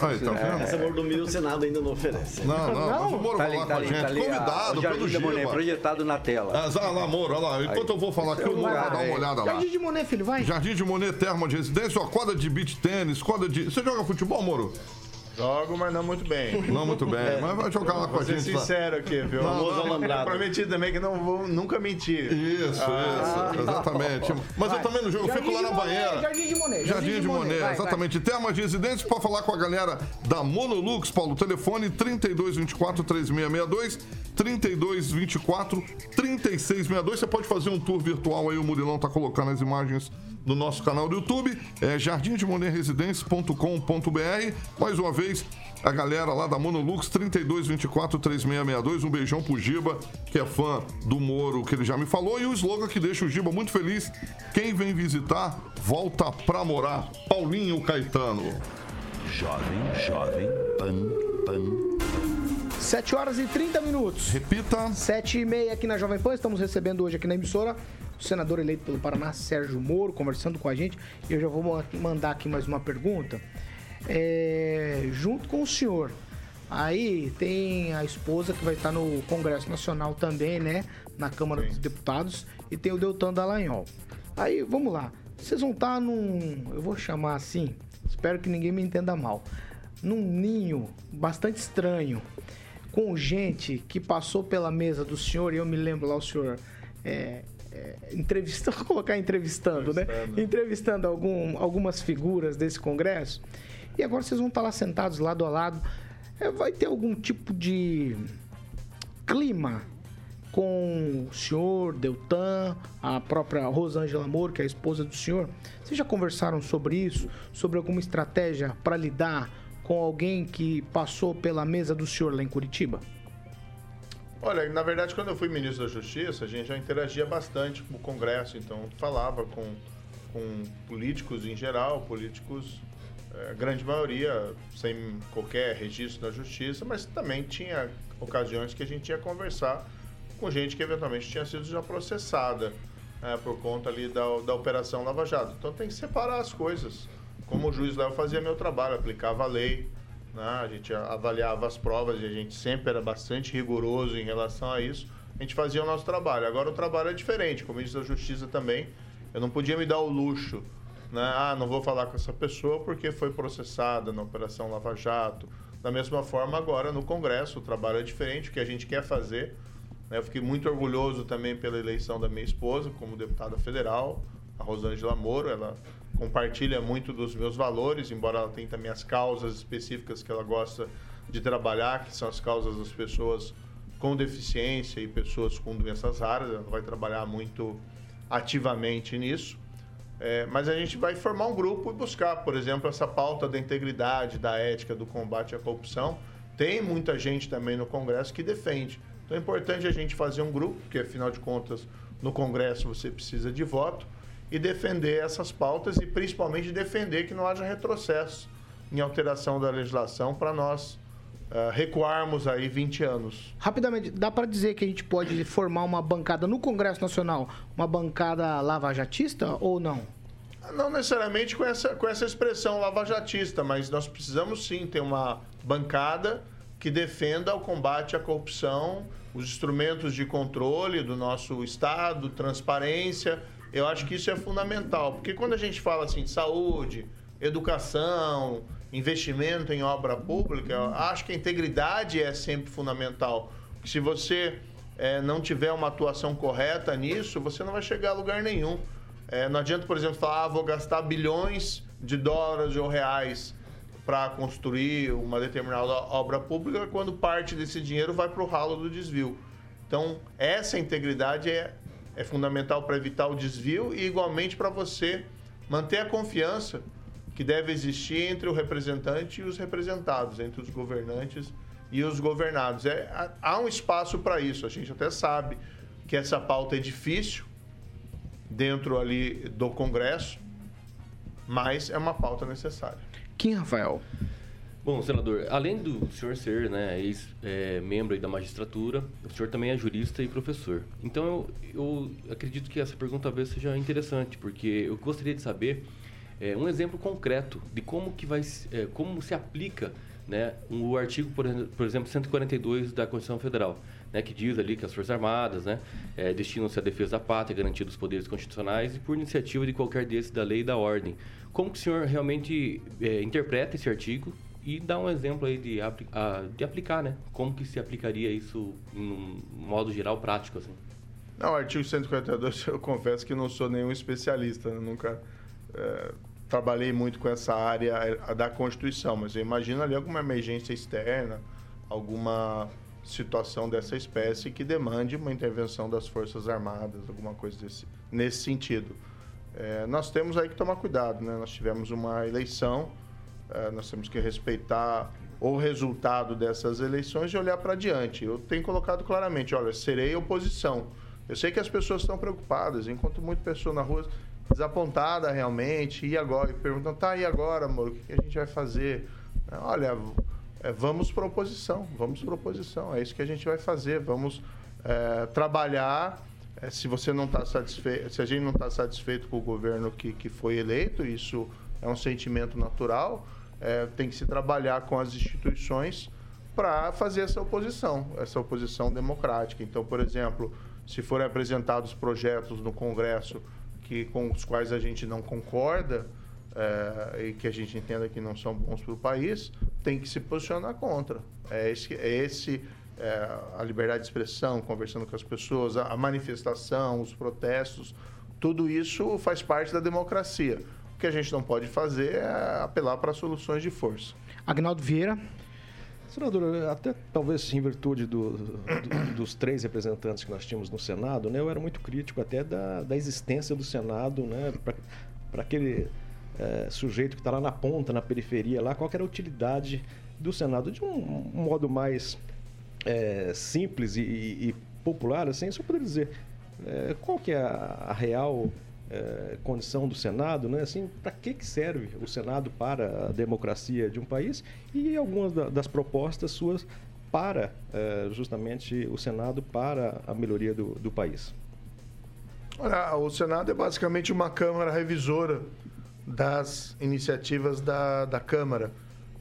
Aí, tá vendo?
Essa mordomia o Senado ainda não oferece.
Não, não, mas o Moro
Tá
vai
ali,
lá
tá
com a
ali, tá
gente,
a-
convidado
o Jardim
pelo
da Monet, projetado na tela.
Ah, vai lá, Moro, olha lá. Enquanto eu vou falar aqui, o Moro vai dar uma olhada lá.
Jardim de Monet, filho, vai.
Jardim de Monet Termas de Residência, ó, quadra de beach tênis, quadra de... Você joga futebol, Moro?
Jogo, mas não muito bem.
Não muito bem, mas vai jogar lá com
Vou
a
ser
gente lá.
sincero aqui, viu?
Não, não.
alambrado. Prometi também que não vou nunca mentir.
Isso,
Ah.
isso, exatamente. Mas eu também não jogo, eu
Jardim
fico lá na
Monet,
banheira.
Jardim de Monet.
Jardim de Monet,
vai,
exatamente. Termas de residência para falar com a galera da Monolux, Paulo. Telefone 3224 3662, 3224 3662. Você pode fazer um tour virtual aí, o Murilão tá colocando as imagens no nosso canal do YouTube. É jardimdemonerresidência.com.br. Mais uma vez, a galera lá da Monolux 3224 3662. Um beijão pro Giba, que é fã do Moro, que ele já me falou. E o slogan que deixa o Giba muito feliz: quem vem visitar, volta pra morar. Paulinho Caetano.
Jovem, jovem, pan, pan.
7 horas e 30 minutos.
Repita.
7 e meia aqui na Jovem Pan. Estamos recebendo hoje aqui na emissora senador eleito pelo Paraná, Sérgio Moro, conversando com a gente. Eu já vou ma- mandar aqui mais uma pergunta. É, junto com o senhor, aí tem a esposa que vai estar no Congresso Nacional também, né? Na Câmara dos Deputados. E tem o Deltan Dallagnol. Aí, vamos lá. Vocês vão estar num. Eu vou chamar assim. Espero que ninguém me entenda mal. Num ninho bastante estranho com gente que passou pela mesa do senhor, e eu me lembro lá o senhor é, entrevistando, *laughs* vou colocar entrevistando, né? Entrevistando algum, algumas figuras desse congresso. E agora vocês vão estar lá sentados lado a lado. É, vai ter algum tipo de clima com o senhor, Deltan, a própria Rosângela Moro, que é a esposa do senhor. Vocês já conversaram sobre isso? Sobre alguma estratégia para lidar com alguém que passou pela mesa do senhor lá em Curitiba?
Olha, na verdade, quando eu fui ministro da Justiça, a gente já interagia bastante com o Congresso, então falava com, com políticos em geral, políticos, a grande maioria, sem qualquer registro da Justiça, mas também tinha ocasiões que a gente ia conversar com gente que eventualmente tinha sido já processada né, por conta ali da, da Operação Lava Jato. Então tem que separar as coisas. Como o juiz lá eu fazia meu trabalho, aplicava a lei, né, a gente avaliava as provas e a gente sempre era bastante rigoroso em relação a isso. A gente fazia o nosso trabalho. Agora o trabalho é diferente, como ministro da Justiça também. Eu não podia me dar o luxo, né? Ah, não vou falar com essa pessoa porque foi processada na Operação Lava Jato. Da mesma forma, agora no Congresso, o trabalho é diferente. O que a gente quer fazer né? Eu fiquei muito orgulhoso também pela eleição da minha esposa como deputada federal, a Rosângela Moro. Ela compartilha muito dos meus valores, embora ela tenha também as causas específicas que ela gosta de trabalhar, que são as causas das pessoas com deficiência e pessoas com doenças raras. Ela vai trabalhar muito ativamente nisso. É, mas a gente vai formar um grupo e buscar, por exemplo, essa pauta da integridade, da ética, do combate à corrupção. Tem muita gente também no Congresso que defende. Então é importante a gente fazer um grupo, porque afinal de contas no Congresso você precisa de voto, e defender essas pautas e principalmente defender que não haja retrocesso em alteração da legislação para nós uh, recuarmos aí 20 anos.
Rapidamente, dá para dizer que a gente pode formar uma bancada no Congresso Nacional, uma bancada lavajatista ou não?
Não necessariamente com essa, com essa expressão lavajatista, mas nós precisamos sim ter uma bancada que defenda o combate à corrupção os instrumentos de controle do nosso Estado, transparência. Eu acho que isso é fundamental, porque quando a gente fala assim de saúde, educação, investimento em obra pública, eu acho que a integridade é sempre fundamental. Se você é, não tiver uma atuação correta nisso, você não vai chegar a lugar nenhum. É, não adianta, por exemplo, falar, ah, vou gastar bilhões de dólares ou reais para construir uma determinada obra pública quando parte desse dinheiro vai para o ralo do desvio. Então, essa integridade é, é fundamental para evitar o desvio e, igualmente, para você manter a confiança que deve existir entre o representante e os representados, entre os governantes e os governados. É, há um espaço para isso. A gente até sabe que essa pauta é difícil dentro ali do Congresso, mas é uma pauta necessária.
Kim Rafael.
Bom, senador, além do senhor ser né, ex-membro é, da magistratura, o senhor também é jurista e professor. Então, eu, eu acredito que essa pergunta talvez seja interessante, porque eu gostaria de saber é, um exemplo concreto de como que vai, é, como se aplica né, o artigo, por, por exemplo, 142 da Constituição Federal, né, que diz ali que as Forças Armadas né, é, destinam-se à defesa da pátria, garantindo os poderes constitucionais e por iniciativa de qualquer desses da lei e da ordem. Como que o senhor realmente é, interpreta esse artigo e dá um exemplo aí de, a, de aplicar, né? Como que se aplicaria isso em um modo geral prático, assim?
Não, o artigo 142, *laughs* eu confesso que não sou nenhum especialista, né? nunca é, trabalhei muito com essa área da Constituição, mas eu imagino ali alguma emergência externa, alguma situação dessa espécie que demande uma intervenção das Forças Armadas, alguma coisa desse, nesse sentido. É, nós temos aí que tomar cuidado, né? Nós tivemos uma eleição, nós temos que respeitar o resultado dessas eleições e olhar para diante. Eu tenho colocado claramente, olha, serei oposição. Eu sei que as pessoas estão preocupadas, enquanto muita pessoa na rua desapontada realmente, e agora? E perguntam, tá, e agora, amor, o que a gente vai fazer? Olha, é, vamos para oposição, vamos para oposição, é isso que a gente vai fazer, vamos é, trabalhar é, se você não está satisfeito, se a gente não está satisfeito com o governo que, que foi eleito, isso é um sentimento natural, é, tem que se trabalhar com as instituições para fazer essa oposição, essa oposição democrática. Então, por exemplo, se forem apresentados projetos no Congresso que, com os quais a gente não concorda é, e que a gente entenda que não são bons para o país, tem que se posicionar contra. É esse, é esse é, a liberdade de expressão, conversando com as pessoas, a, a manifestação, os protestos, tudo isso faz parte da democracia. O que a gente não pode fazer é apelar para soluções de força.
Agnaldo Vieira.
Senador, até talvez em virtude do, do, dos três representantes que nós tínhamos no Senado, né, eu era muito crítico até da, da existência do Senado né, para aquele é, sujeito que está lá na ponta, na periferia, lá, qual era a utilidade do Senado de um, um modo mais é, simples e, e, popular, assim, só poderia dizer é, qual que é a, a real é, condição do Senado, né? Assim, para que, que serve o Senado para a democracia de um país e algumas da, das propostas suas para é, justamente o Senado para a melhoria do, do país.
Olha, o Senado é basicamente uma Câmara revisora das iniciativas da, da Câmara.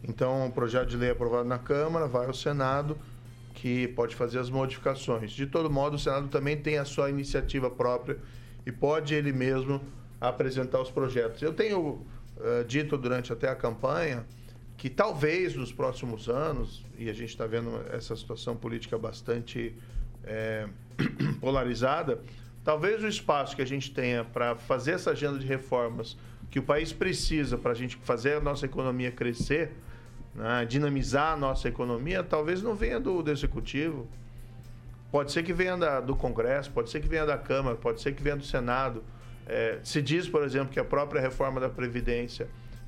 Então, o projeto de lei aprovado na Câmara vai ao Senado, que pode fazer as modificações. De todo modo, o Senado também tem a sua iniciativa própria e pode ele mesmo apresentar os projetos. Eu tenho uh, dito durante até a campanha que talvez nos próximos anos, e a gente está vendo essa situação política bastante é, *clears throat* polarizada, talvez o espaço que a gente tenha para fazer essa agenda de reformas que o país precisa para a gente fazer a nossa economia crescer, né, dinamizar a nossa economia, talvez não venha do, do Executivo. Pode ser que venha da, do Congresso, pode ser que venha da Câmara, pode ser que venha do Senado. É, se diz, por exemplo, que a própria reforma da Previdência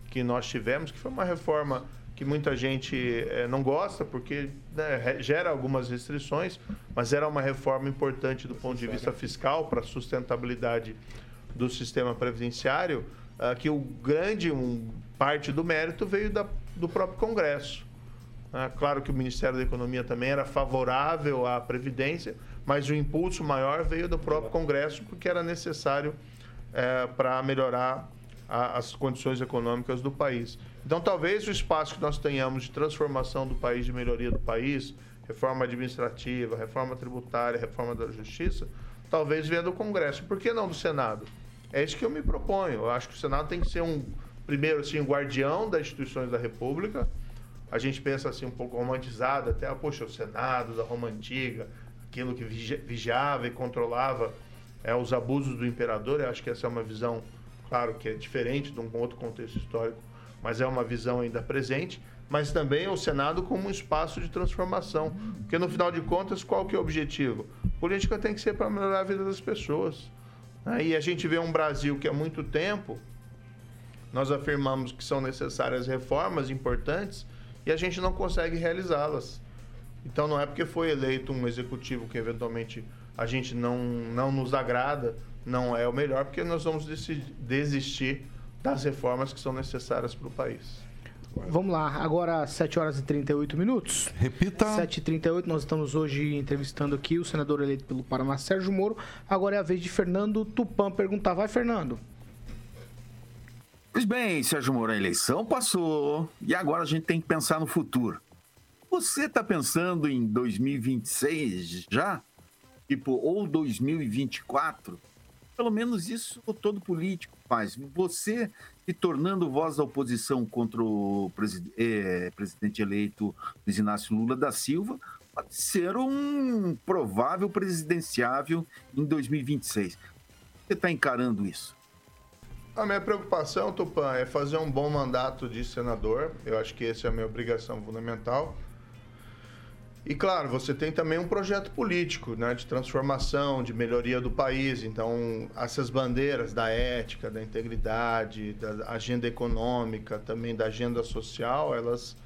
que nós tivemos, que foi uma reforma que muita gente é, não gosta, porque né, gera algumas restrições, mas era uma reforma importante do ponto de vista fiscal para a sustentabilidade do sistema previdenciário uh, que o grande um, parte do mérito veio da, do próprio Congresso. Uh, claro que o Ministério da Economia também era favorável à Previdência, mas o impulso maior veio do próprio Congresso, porque era necessário uh, para melhorar a, as condições econômicas do país. Então, talvez o espaço que nós tenhamos de transformação do país, de melhoria do país, reforma administrativa, reforma tributária, reforma da justiça, talvez venha do Congresso. Por que não do Senado? É isso que eu me proponho. Eu acho que o Senado tem que ser um, primeiro, assim, um guardião das instituições da República. A gente pensa assim um pouco romantizado, até, ah, poxa, o Senado da Roma Antiga, aquilo que vigiava e controlava é, os abusos do imperador. Eu acho que essa é uma visão, claro, que é diferente de um outro contexto histórico, mas é uma visão ainda presente. Mas também o Senado como um espaço de transformação. Porque, no final de contas, qual que é o objetivo? política tem que ser para melhorar a vida das pessoas. Aí a gente vê um Brasil que há muito tempo nós afirmamos que são necessárias reformas importantes e a gente não consegue realizá-las. Então não é porque foi eleito um executivo que eventualmente a gente não, não nos agrada, não é o melhor, porque nós vamos desistir das reformas que são necessárias para o país.
Vamos lá, agora 7 horas e 38 minutos.
Repita.
7 e 38 nós estamos hoje entrevistando aqui o senador eleito pelo Paraná, Sérgio Moro. Agora é a vez de Fernando Tupan perguntar. Vai, Fernando.
Pois bem, Sérgio Moro, a eleição passou e agora a gente tem que pensar no futuro. Você está pensando em 2026 já? Tipo, ou 2024? Pelo menos isso todo político faz. Você se tornando voz da oposição contra o é, presidente eleito Luiz Inácio Lula da Silva, pode ser um provável presidenciável em 2026. Você está encarando isso?
A minha preocupação, Tupã, é fazer um bom mandato de senador. Eu acho que essa é a minha obrigação fundamental. E claro, você tem também um projeto político, né, de transformação, de melhoria do país. Então, essas bandeiras da ética, da integridade, da agenda econômica, também da agenda social, elas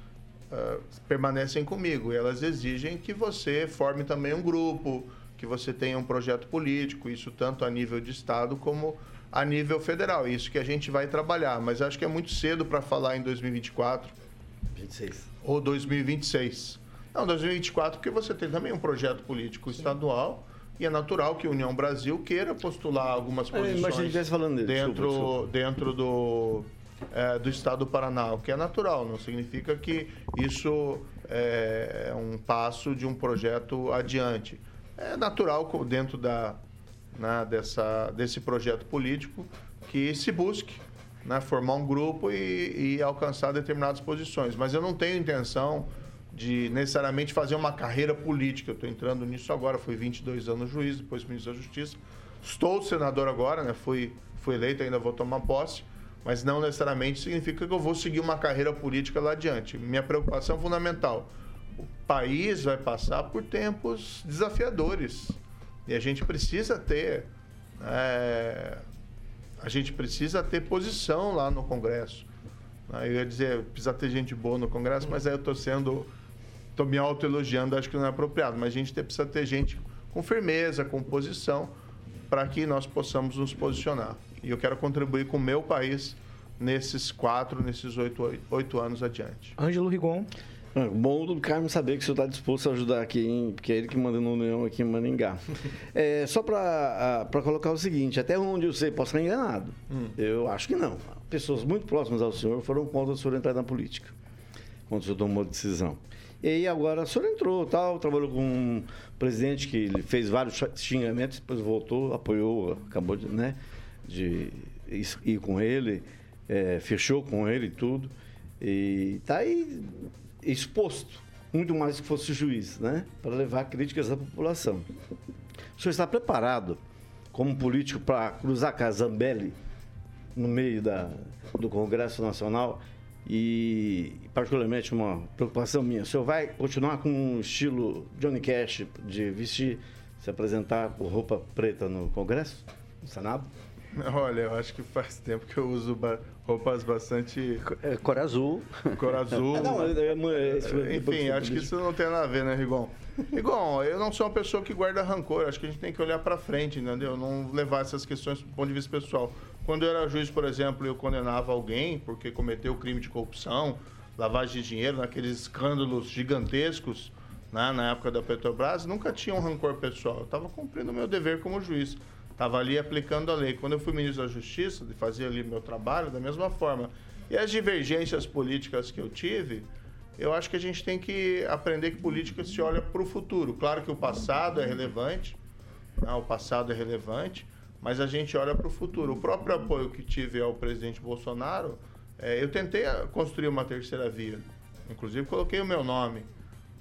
uh, permanecem comigo. E elas exigem que você forme também um grupo, que você tenha um projeto político, isso tanto a nível de estado como a nível federal. Isso que a gente vai trabalhar. Mas acho que é muito cedo para falar em 2024.
26.
Ou 2026. Não, 2024, porque você tem também um projeto político Sim. estadual e é natural que a União Brasil queira postular algumas é, posições
é, falando
dentro, desculpa, desculpa. dentro do, é, do estado do Paraná, o que é natural, não significa que isso é um passo de um projeto adiante. É natural dentro da, né, dessa, desse projeto político que se busque né, formar um grupo e, e alcançar determinadas posições. Mas eu não tenho intenção de necessariamente fazer uma carreira política. Eu estou entrando nisso agora, fui 22 anos juiz, depois ministro da Justiça. Estou senador agora, né? fui, fui eleito, ainda vou tomar posse, mas não necessariamente significa que eu vou seguir uma carreira política lá adiante. Minha preocupação fundamental, o país vai passar por tempos desafiadores. E a gente precisa ter. é, a gente precisa ter posição lá no Congresso. Né? Eu ia dizer, precisa ter gente boa no Congresso, mas aí eu estou sendo. Estou me autoelogiando, acho que não é apropriado. Mas a gente te- precisa ter gente com firmeza, com posição, para que nós possamos nos posicionar. E eu quero contribuir com o meu país nesses quatro, nesses oito, oito anos adiante.
Ângelo Rigon.
É, Bom do Carmo saber que o senhor está disposto a ajudar aqui, hein? porque é ele que manda no União aqui em Maringá. *laughs* É, só para colocar o seguinte, até onde eu sei, posso estar enganado. Eu acho que não. Pessoas muito próximas ao senhor foram contra o senhor entrar na política, quando o senhor tomou a decisão. E aí agora o senhor entrou, tal, trabalhou com um presidente que ele fez vários xingamentos, depois voltou, apoiou, acabou de, né, de ir com ele, é, fechou com ele e tudo. E tá aí exposto, muito mais que fosse juiz, né? Para levar críticas da população. O senhor está preparado, como político, para cruzar com a Zambelli no meio da, do Congresso Nacional? E, particularmente, uma preocupação minha: o senhor vai continuar com um estilo Johnny Cash de vestir, se apresentar com roupa preta no Congresso, no Senado? *laughs*
Olha, eu acho que faz tempo que eu uso ba- roupas bastante.
Cor azul.
Cor azul.
Ah, *laughs* não, é- é- é-
Enfim, acho que isso não tem nada a ver, né, Rigon? Rigon, eu não sou uma pessoa que guarda rancor. Acho que a gente tem que olhar pra frente, entendeu? Não levar essas questões do ponto de vista pessoal. Quando eu era juiz, por exemplo, eu condenava alguém porque cometeu crime de corrupção, lavagem de dinheiro, naqueles escândalos gigantescos, né, na época da Petrobras, nunca tinha um rancor pessoal. Eu estava cumprindo o meu dever como juiz. Estava ali aplicando a lei. Quando eu fui ministro da Justiça, fazer ali meu trabalho da mesma forma. E as divergências políticas que eu tive, eu acho que a gente tem que aprender que política se olha para o futuro. Claro que o passado é relevante, né? o passado é relevante, mas a gente olha para o futuro. O próprio apoio que tive ao presidente Bolsonaro, eh, eu tentei construir uma terceira via. Inclusive coloquei o meu nome.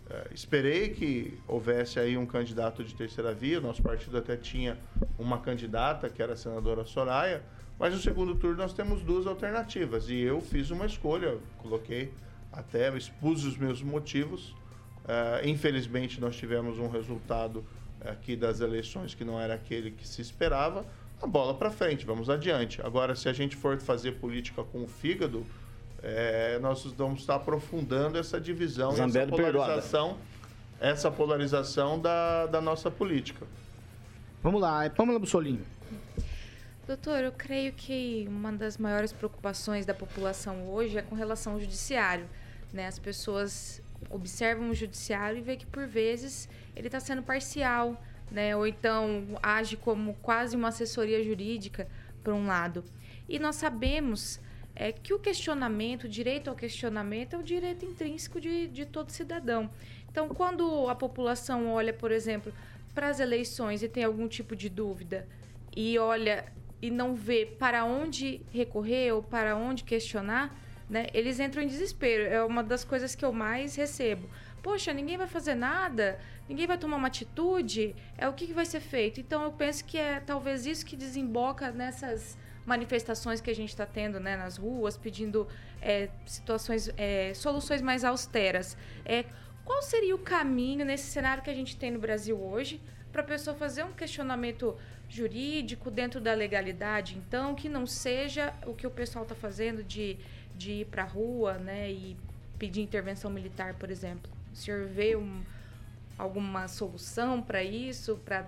Eh, esperei que houvesse aí um candidato de terceira via. Nosso partido até tinha uma candidata, que era a senadora Soraya. Mas no segundo turno nós temos duas alternativas. E eu fiz uma escolha, coloquei até, expus os meus motivos. Eh, infelizmente nós tivemos um resultado aqui das eleições que não era aquele que se esperava. A bola para frente, vamos adiante. Agora, se a gente for fazer política com o fígado, eh, nós vamos estar aprofundando essa divisão, essa
Zambelli perdoada.
polarização, essa polarização da, da nossa política.
Vamos lá, é Pamela Bussolini.
Doutor, eu creio que uma das maiores preocupações da população hoje é com relação ao judiciário. Né? As pessoas observam o judiciário e vê que, por vezes, ele está sendo parcial, né? ou então age como quase uma assessoria jurídica, por um lado. E nós sabemos é, que o questionamento, o direito ao questionamento, é o direito intrínseco de, de todo cidadão. Então, quando a população olha, por exemplo, para as eleições e tem algum tipo de dúvida e olha e não vê para onde recorrer ou para onde questionar, né, eles entram em desespero. É uma das coisas que eu mais recebo. Poxa, ninguém vai fazer nada, ninguém vai tomar uma atitude, é o que, que vai ser feito. Então eu penso que é talvez isso que desemboca nessas manifestações que a gente está tendo né, nas ruas, pedindo é, situações, é, soluções mais austeras. É, qual seria o caminho nesse cenário que a gente tem no Brasil hoje para a pessoa fazer um questionamento jurídico dentro da legalidade, então, que não seja o que o pessoal está fazendo de, de ir para a rua né, e pedir intervenção militar, por exemplo? O senhor vê um, alguma solução para isso, para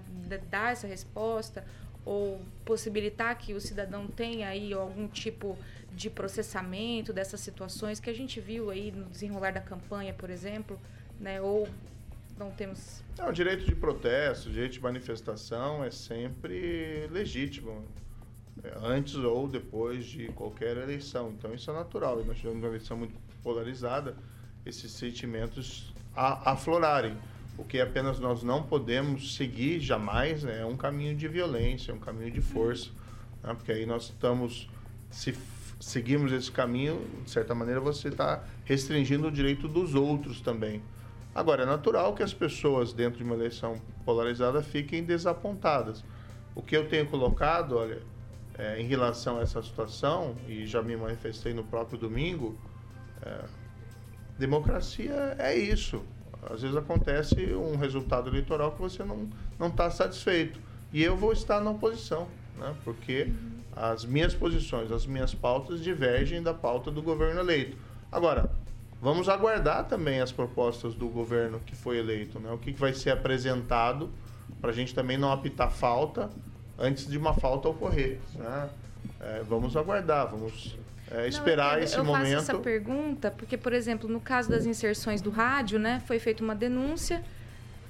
dar essa resposta? Ou possibilitar que o cidadão tenha aí algum tipo de processamento dessas situações que a gente viu aí no desenrolar da campanha, por exemplo, né? Ou não temos
Não, o direito de protesto, o direito de manifestação é sempre legítimo, é, antes ou depois de qualquer eleição. Então isso é natural. E nós tivemos uma eleição muito polarizada, esses sentimentos aflorarem. O que apenas nós não podemos seguir jamais né, é um caminho de violência, um caminho de força. né, porque aí nós estamos, se seguimos esse caminho, de certa maneira você está restringindo o direito dos outros também. Agora, é natural que as pessoas, dentro de uma eleição polarizada, fiquem desapontadas. O que eu tenho colocado, olha, é, em relação a essa situação, e já me manifestei no próprio domingo, é, democracia é isso. Às vezes acontece um resultado eleitoral que você não está satisfeito. E eu vou estar na oposição, né? Porque as minhas posições, as minhas pautas divergem da pauta do governo eleito. Agora, vamos aguardar também as propostas do governo que foi eleito, né? O que que vai ser apresentado para a gente também não apitar falta antes de uma falta ocorrer, né? É, vamos aguardar, vamos é, esperar
eu,
esse
eu
momento.
faço essa pergunta porque, por exemplo, no caso das inserções do rádio, né, foi feita uma denúncia,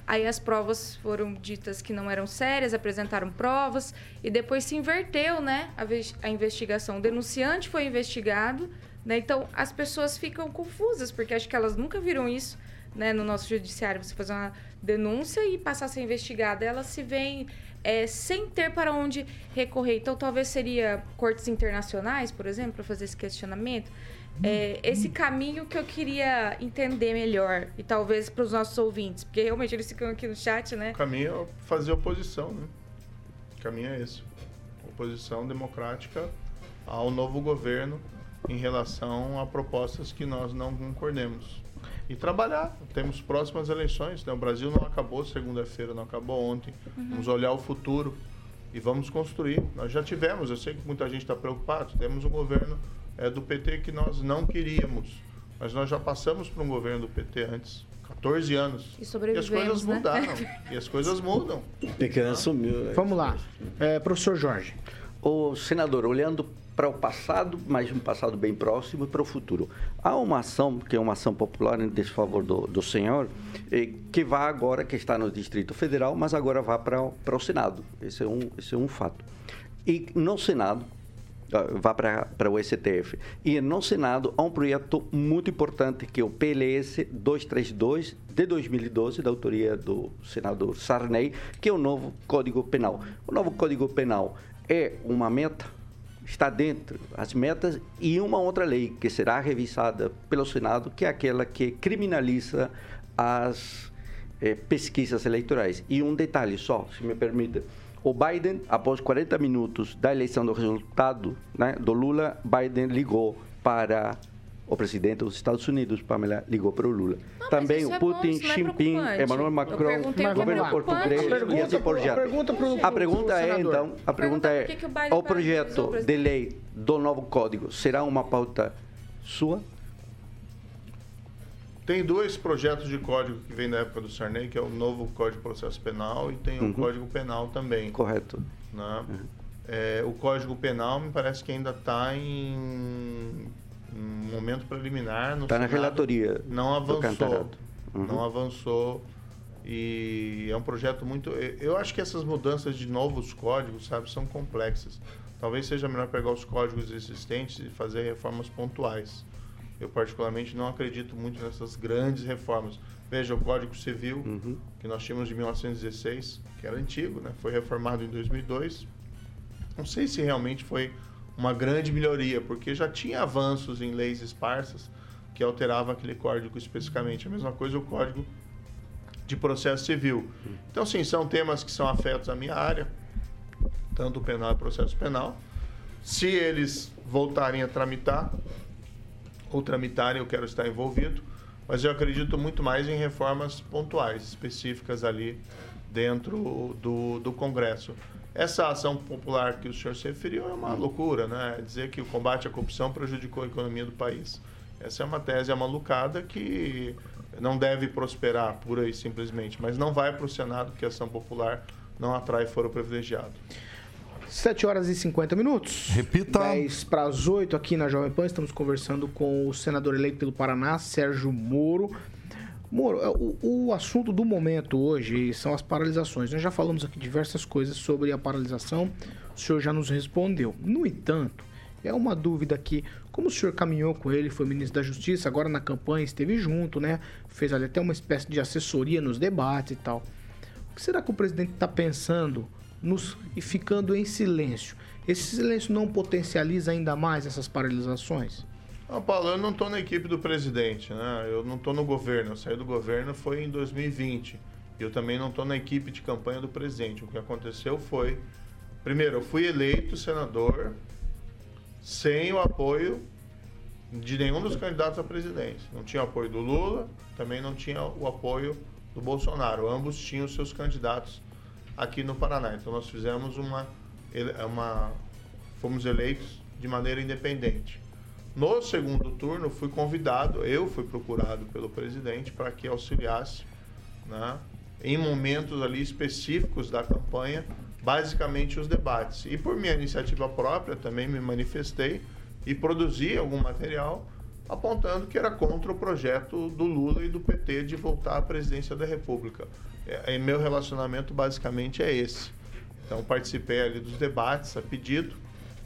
aí as provas foram ditas que não eram sérias, apresentaram provas e depois se inverteu, né, a, a investigação. O denunciante foi investigado, né, então as pessoas ficam confusas porque acho que elas nunca viram isso. Né, no nosso judiciário, você fazer uma denúncia e passar a ser investigada, elas se veem é, sem ter para onde recorrer. Então, talvez seria cortes internacionais, por exemplo, para fazer esse questionamento. É, esse caminho que eu queria entender melhor, e talvez para os nossos ouvintes, porque realmente eles ficam aqui no chat, né?
O caminho é fazer oposição, né? O caminho é esse. Oposição democrática ao novo governo em relação a propostas que nós não concordemos. E trabalhar. Temos próximas eleições, né? O Brasil não acabou segunda-feira, não acabou ontem.
Uhum.
Vamos olhar o futuro e vamos construir. Nós já tivemos, eu sei que muita gente está preocupado, temos um governo é, do PT que nós não queríamos. Mas nós já passamos por um governo do PT antes, 14 anos.
E
E as coisas
né?
mudaram. e as coisas mudam.
Pequena sumiu. né?
Vamos lá. É, professor Jorge.
O senador, olhando para o passado, mas um passado bem próximo, e para o futuro. Há uma ação, que é uma ação popular em desfavor do, do senhor, eh, que vai agora, que está no Distrito Federal, mas agora vai para, para o Senado. Esse é, um, esse é um fato. E no Senado, ah, vai para, para o STF. E no Senado há um projeto muito importante que é o PLS 232 de 2012, da autoria do senador Sarney, que é o novo Código Penal. O novo Código Penal é uma meta, está dentro as metas e uma outra lei que será revisada pelo Senado, que é aquela que criminaliza as eh, pesquisas eleitorais. E um detalhe só, se me permite. O Biden, após 40 minutos da eleição do resultado né, do Lula, Biden ligou para o presidente dos Estados Unidos, Pamela, ligou para o Lula. Também
isso
o
é bom,
Putin,
isso não é
Xi Jinping. Emmanuel Macron,
é
governo português e assim por diante.
pergunta pro-
A pergunta
pro
é,
senador.
então, a pergunta é,
o
projeto de lei do novo código será uma pauta sua?
Tem dois projetos de código que vem da época do Sarney, que é o novo Código de Processo Penal e tem o
Uhum.
Código Penal também.
Correto.
né? É, o Código Penal me parece que ainda está em um momento preliminar.
Está Tá na relatoria
Não avançou.
Uhum.
Não avançou. E é um projeto muito. Eu acho que essas mudanças de novos códigos, sabe, são complexas. Talvez seja melhor pegar os códigos existentes e fazer reformas pontuais. Eu, particularmente, não acredito muito nessas grandes reformas. Veja, o Código Civil,
Uhum.
que nós tínhamos de 1916, que era antigo, né? foi reformado em 2002. Não sei se realmente foi uma grande melhoria, porque já tinha avanços em leis esparsas que alteravam aquele código especificamente. A mesma coisa o Código de Processo Civil. Então, sim, são temas que são afetos à minha área, tanto penal e processo penal. Se eles voltarem a tramitar, ou tramitarem, eu quero estar envolvido, mas eu acredito muito mais em reformas pontuais, específicas ali dentro do, do Congresso. Essa ação popular que o senhor se referiu é uma loucura, né? Dizer que o combate à corrupção prejudicou a economia do país. Essa é uma tese amalucada que não deve prosperar pura e simplesmente, mas não vai para o Senado porque a ação popular não atrai foro privilegiado.
7 horas e 50 minutos.
Repita.
10 para as 8 aqui na Jovem Pan. Estamos conversando com o senador eleito pelo Paraná, Sérgio Moro. Moro, é, o, o assunto do momento hoje são as paralisações. Nós já falamos aqui diversas coisas sobre a paralisação. O senhor já nos respondeu. No entanto, é uma dúvida aqui. Como o senhor caminhou com ele, foi ministro da Justiça, agora na campanha esteve junto, né? Fez ali até uma espécie de assessoria nos debates e tal. O que será que o presidente está pensando nos, e ficando em silêncio? Esse silêncio não potencializa ainda mais essas paralisações?
Paulo, eu não estou na equipe do presidente, né? Eu não estou no governo. Eu saí do governo foi em 2020. E eu também não estou na equipe de campanha do presidente. O que aconteceu foi, primeiro, eu fui eleito senador sem o apoio de nenhum dos candidatos à presidência. Não tinha apoio do Lula, também não tinha o apoio do Bolsonaro. Ambos tinham seus candidatos aqui no Paraná. Então nós fizemos uma, uma fomos eleitos de maneira independente. No segundo turno, fui convidado, eu fui procurado pelo presidente para que auxiliasse, né, em momentos ali específicos da campanha, basicamente os debates. E por minha iniciativa própria, também me manifestei e produzi algum material apontando que era contra o projeto do Lula e do PT de voltar à presidência da República. É, e meu relacionamento basicamente é esse. Então participei ali dos debates a pedido,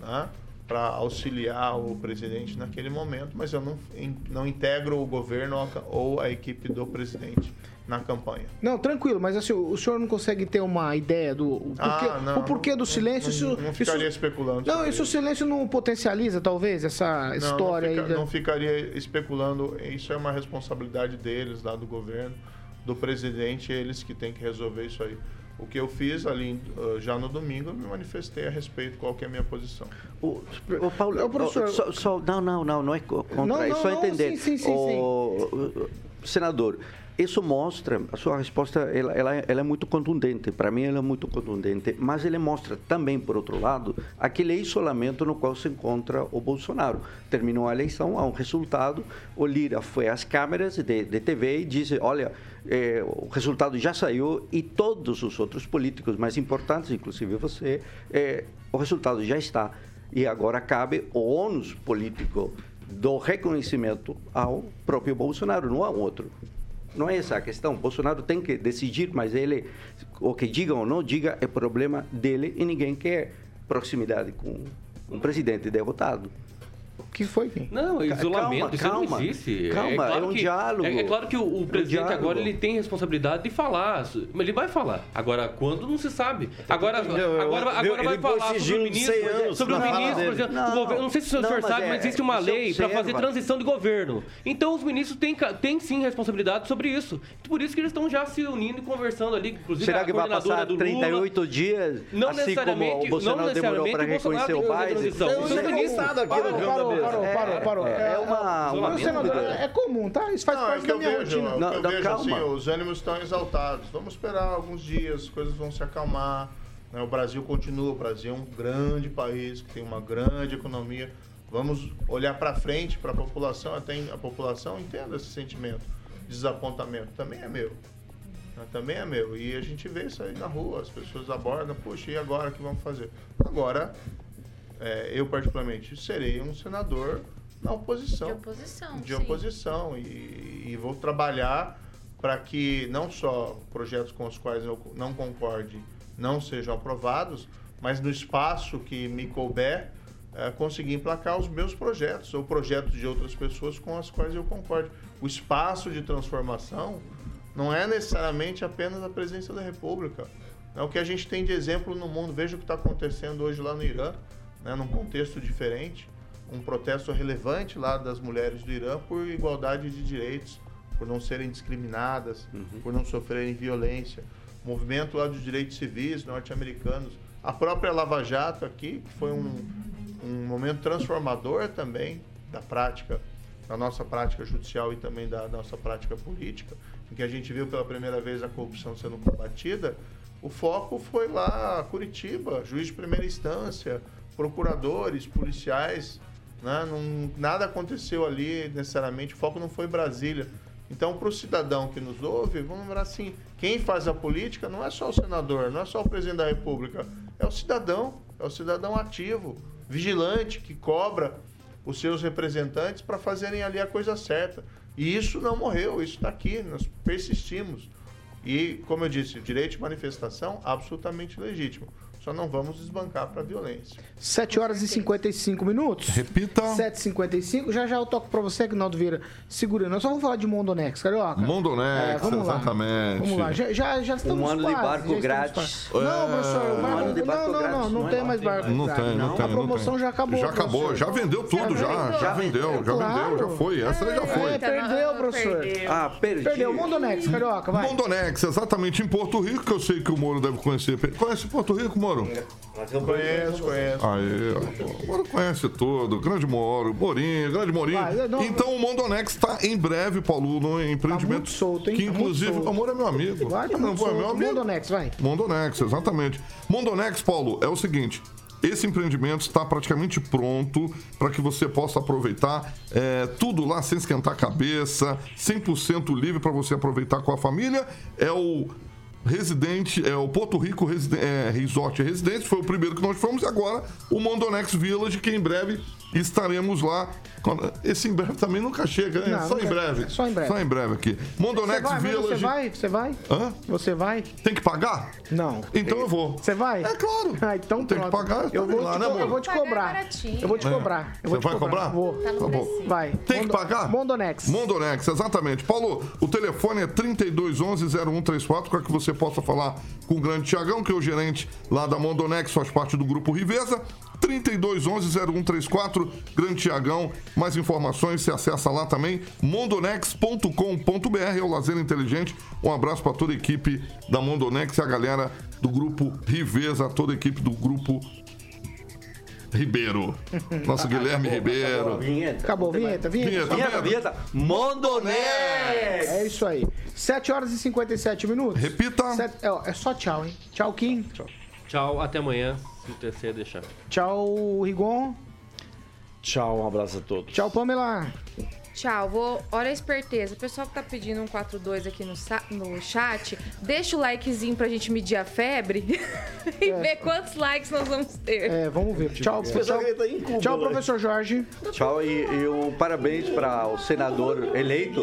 né, para auxiliar o presidente naquele momento, mas eu não, in- não integro o governo ou a equipe do presidente na campanha.
Não, tranquilo, mas assim, o senhor não consegue ter uma ideia do o porquê,
Ah, não,
o porquê do silêncio?
não-
isso,
não ficaria
isso-
especulando
Não, isso o silêncio não potencializa, talvez, essa
Não,
história
não,
aí.
fica-
da-
não ficaria especulando. Isso é uma responsabilidade deles, lá do governo, do presidente, eles que têm que resolver isso aí. O que eu fiz ali uh, já no domingo, eu me manifestei a respeito qual que é a minha posição.
Ô, Paulo,
Ô, professor-
só- só- não, não, não, não é co- contra,
Não,
é
não,
só
não,
entender.
sim, sim, sim,
Ô, ô, senador, isso mostra, a sua resposta ela, ela, ela é muito contundente, para mim ela é muito contundente, mas ele mostra também, por outro lado, aquele isolamento no qual se encontra o Bolsonaro. Terminou a eleição, há um resultado, o Lira foi às câmeras de, de TV e disse, olha, eh, o resultado já saiu e todos os outros políticos mais importantes, inclusive você, eh, o resultado já está. E agora cabe o ônus político do reconhecimento ao próprio Bolsonaro, não ao outro. Não é essa a questão. Bolsonaro tem que decidir, mas ele, o que diga ou não diga, é problema dele e ninguém quer proximidade com um presidente derrotado.
O que foi, Kim?
Não, isolamento, isso
calma,
não existe.
calma, é um
que,
diálogo.
É, é claro que o, o
É um
presidente
diálogo.
agora ele tem responsabilidade de falar. Mas ele vai falar. Agora, quando não se sabe. Agora,
Não,
agora, agora
ele
vai falar sobre o ministro.
100 anos
Sobre o ministro, por exemplo.
Não,
o governo, não sei se o
não,
senhor
mas
sabe,
é-
mas existe uma lei para fazer transição de governo. Então, os ministros têm, têm sim responsabilidade sobre isso. Por isso que eles estão já se unindo e conversando ali. Inclusive,
Será
a
que vai
coordenadora
passar
do Lula.
38 dias,
Não
assim como
necessariamente,
o Bolsonaro
não
demorou
necessariamente
para
o Bolsonaro
reconhecer o.
Então, isso é
ministros-
Nada aqui no
parou, parou, parou, parou.
É uma, uma
Meu senador, é comum, tá? Isso faz
Não, é
parte
que
da
eu
minha
vejo,
rotina.
Não,
eu
não,
vejo assim,
calma.
os ânimos estão exaltados. Vamos esperar alguns dias, as coisas vão se acalmar. né? O Brasil continua, o Brasil é um grande país que tem uma grande economia. Vamos olhar para frente para a população, até a população entenda esse sentimento. Desapontamento também é meu. né? Também é meu. E a gente vê isso aí na rua, as pessoas abordam, puxa, e agora o que vamos fazer? Agora, é, eu particularmente serei um senador na oposição
De oposição,
de
sim.
oposição e, e vou trabalhar para que não só projetos com os quais eu não concorde não sejam aprovados, mas no espaço que me couber eh, conseguir emplacar os meus projetos ou projetos de outras pessoas com as quais eu concordo. O espaço de transformação não é necessariamente apenas a presidência da República. É o que a gente tem de exemplo no mundo. Veja o que está acontecendo hoje lá no Irã, né, num contexto diferente um protesto relevante lá das mulheres do Irã por igualdade de direitos, por não serem discriminadas, por não sofrerem violência. O movimento lá dos direitos civis norte-americanos. A própria Lava Jato aqui, que foi um, um momento transformador também da prática, da nossa prática judicial e também da nossa prática política, em que a gente viu pela primeira vez a corrupção sendo combatida. O foco foi lá Curitiba, juiz de primeira instância, procuradores, policiais, né? Não, nada aconteceu ali necessariamente, o foco não foi Brasília. Então, para o cidadão que nos ouve, vamos lembrar assim: quem faz a política não é só o senador, não é só o presidente da República, é o cidadão, é o cidadão ativo, vigilante, que cobra os seus representantes para fazerem ali a coisa certa. E isso não morreu, isso está aqui, nós persistimos. E, como eu disse, direito de manifestação absolutamente legítimo. Só não vamos desbancar para a violência.
7 horas e 55 minutos.
Repita.
7h55. Já já eu toco pra você, Agnaldo Vieira. Segurando. Nós só vamos falar de Mondonex, carioca.
Mondonex,
É, vamos lá.
exatamente.
Vamos lá. Já, já, já estamos
Um ano de
quase,
barco
já estamos
grátis.
quase. Não,
É,
professor. o
um
barco-
ano de barco
não, não, não, não
não é?
tem mais barco
Não
grátis.
tem, não tem.
A promoção
não
já acabou.
Já acabou,
professor.
já vendeu tudo, já.
vendeu.
Já vendeu, já vendeu, já foi. Essa já foi.
É, perdeu, professor.
Ah, perdi.
Perdeu. Mondonex, carioca, vai.
Mondonex, exatamente em Porto Rico, que eu sei que o Moro deve conhecer. Conhece Porto Rico, Moro? Moro?
Conheço, conheço.
Aí, ó. O Moro conhece todo. Grande Moro, Morinho, grande Morinho.
Vai, não-
Então o Mondonex está em breve, Paulo, no empreendimento.
muito solto, hein?
Que
Tá muito
inclusive, o Moro é meu amigo.
Vai, tá
não, é meu
solto.
amigo.
Mondonex, vai.
Mondonex, exatamente. Mondonex, Paulo, é o seguinte. Esse empreendimento está praticamente pronto para que você possa aproveitar é, tudo lá sem esquentar a cabeça, 100% livre para você aproveitar com a família. É o residente, é o Porto Rico Residen é, Resort Residência, foi o primeiro que nós fomos, e agora o Mondonex Village, que em breve estaremos lá. Esse em breve também nunca chega, né?
Não,
só
nunca-
em breve.
só em breve.
Só em breve aqui. Mondonex
Você vai,
Village.
você vai? Você vai?
Hã?
Você vai?
Tem que pagar?
Não.
Então eu vou.
Você vai?
É claro. *laughs*
Ah, então
Tem que pagar,
eu
tá
vou,
lá,
te,
né,
eu vou te
é
cobrar. eu vou te
É.
cobrar. Eu
Você vai cobrar?
Vou.
Tá
Tá bom.
Vai.
Tem que
Mondo-
pagar?
Mondonex.
Mondonex, exatamente. Paulo, o telefone é 3211-0134 para que você possa falar com o grande Tiagão, que é o gerente lá da Mondonex, faz parte do grupo Riveza. 3211-0134, grande Tiagão. Mais informações você acessa lá também, mondonex.com.br, é o lazer inteligente. Um abraço para toda a equipe da Mondonex e a galera do grupo Riveza, toda a equipe do grupo Ribeiro. Nosso Guilherme Ribeiro.
Vinheta.
Acabou, vinheta, vinheta.
Vinheta,
Vinheta, vinheta. Mondonex!
É isso aí. 7 horas e 57 minutos.
Repita.
Sete- é, ó, é só tchau, hein? Tchau, Kim.
Tchau, até amanhã, se o terceiro deixar.
Tchau, Rigon.
Tchau, um abraço a todos.
Tchau, Pamela.
Tchau, vou. Olha a esperteza. O pessoal que tá pedindo um 42 aqui no, no chat, deixa o likezinho pra gente medir a febre *laughs* e ver quantos likes nós vamos ter.
É, vamos ver. Tchau, tchau,
Pessoal que tá em Cuba,
tchau
né?
professor Jorge.
Tchau e, e um parabéns para o senador eleito,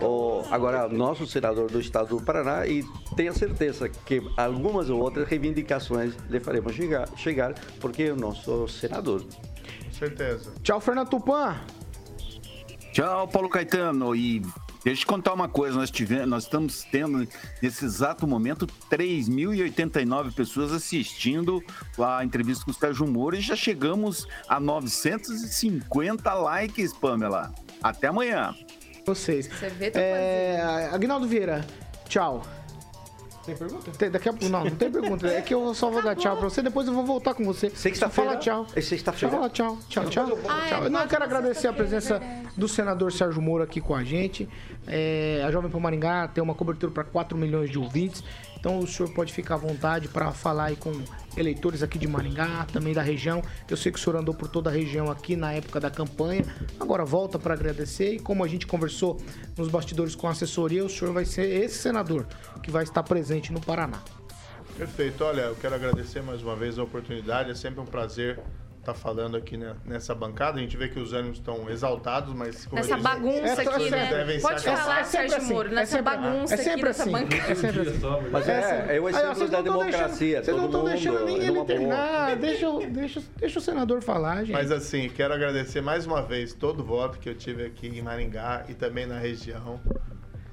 o, agora nosso senador do estado do Paraná, e tenha certeza que algumas ou outras reivindicações lhe faremos chegar, chegar porque eu não sou senador.
Certeza.
Tchau, Fernando Tupan.
Tchau, Paulo Caetano. E deixa eu te contar uma coisa: nós, tivemos, nós estamos tendo, nesse exato momento, 3.089 pessoas assistindo a entrevista com o Sérgio Moro e já chegamos a 950 likes, Pamela. Até amanhã.
Vocês.
Você vê,
É, Agnaldo Vieira. Tchau.
Tem pergunta?
Tem- daqui a pouco. Não, não tem pergunta. É que eu só vou dar tchau pra você, depois eu vou voltar com você.
Sexta-feira?
Fala tchau.
É sexta-feira?
Fala tchau. Tchau, tchau.
Ah, é,
tchau. Não, eu quero agradecer a presença
é
do senador Sérgio Moro aqui com a gente. É, a Jovem Pan Maringá tem uma cobertura para 4 milhões de ouvintes. Então o senhor pode ficar à vontade para falar aí com eleitores aqui de Maringá, também da região. Eu sei que o senhor andou por toda a região aqui na época da campanha. Agora volta para agradecer e como a gente conversou nos bastidores com a assessoria, o senhor vai ser esse senador que vai estar presente no Paraná.
Perfeito. Olha, eu quero agradecer mais uma vez a oportunidade. É sempre um prazer estar falando aqui né, nessa bancada. A gente vê que os ânimos estão exaltados, mas...
Nessa
disse,
bagunça
É,
aqui, né?
devem
Pode falar,
É sempre
Sérgio
assim,
Moro,
é
nessa bagunça
é sempre
aqui, nessa
assim,
bancada.
É sempre assim.
Mas é, é o
Aí, ó,
exemplo da democracia,
Vocês não
todo
estão
mundo
deixando nem ele terminar. Deixa, o- deixa, deixa o senador falar, gente.
Mas assim, quero agradecer mais uma vez todo o voto que eu tive aqui em Maringá e também na região.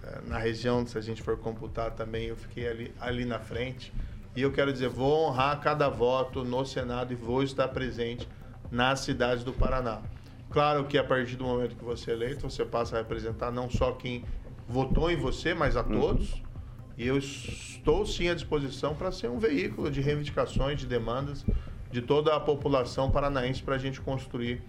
Eh, Na região, se a gente for computar também, eu fiquei ali, ali na frente. E eu quero dizer, vou honrar cada voto no Senado e vou estar presente nas cidades do Paraná. Claro que a partir do momento que você é eleito, você passa a representar não só quem votou em você, mas a todos. E eu estou sim à disposição para ser um veículo de reivindicações, de demandas de toda a população paranaense para a gente construir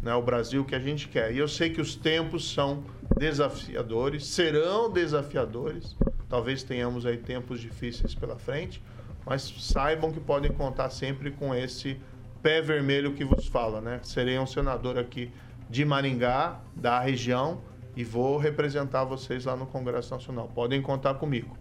né, o Brasil que a gente quer. E eu sei que os tempos são desafiadores, serão desafiadores. Talvez tenhamos aí tempos difíceis pela frente, mas saibam que podem contar sempre com esse pé vermelho que vos fala, né? Serei um senador aqui de Maringá, da região, e vou representar vocês lá no Congresso Nacional. Podem contar comigo.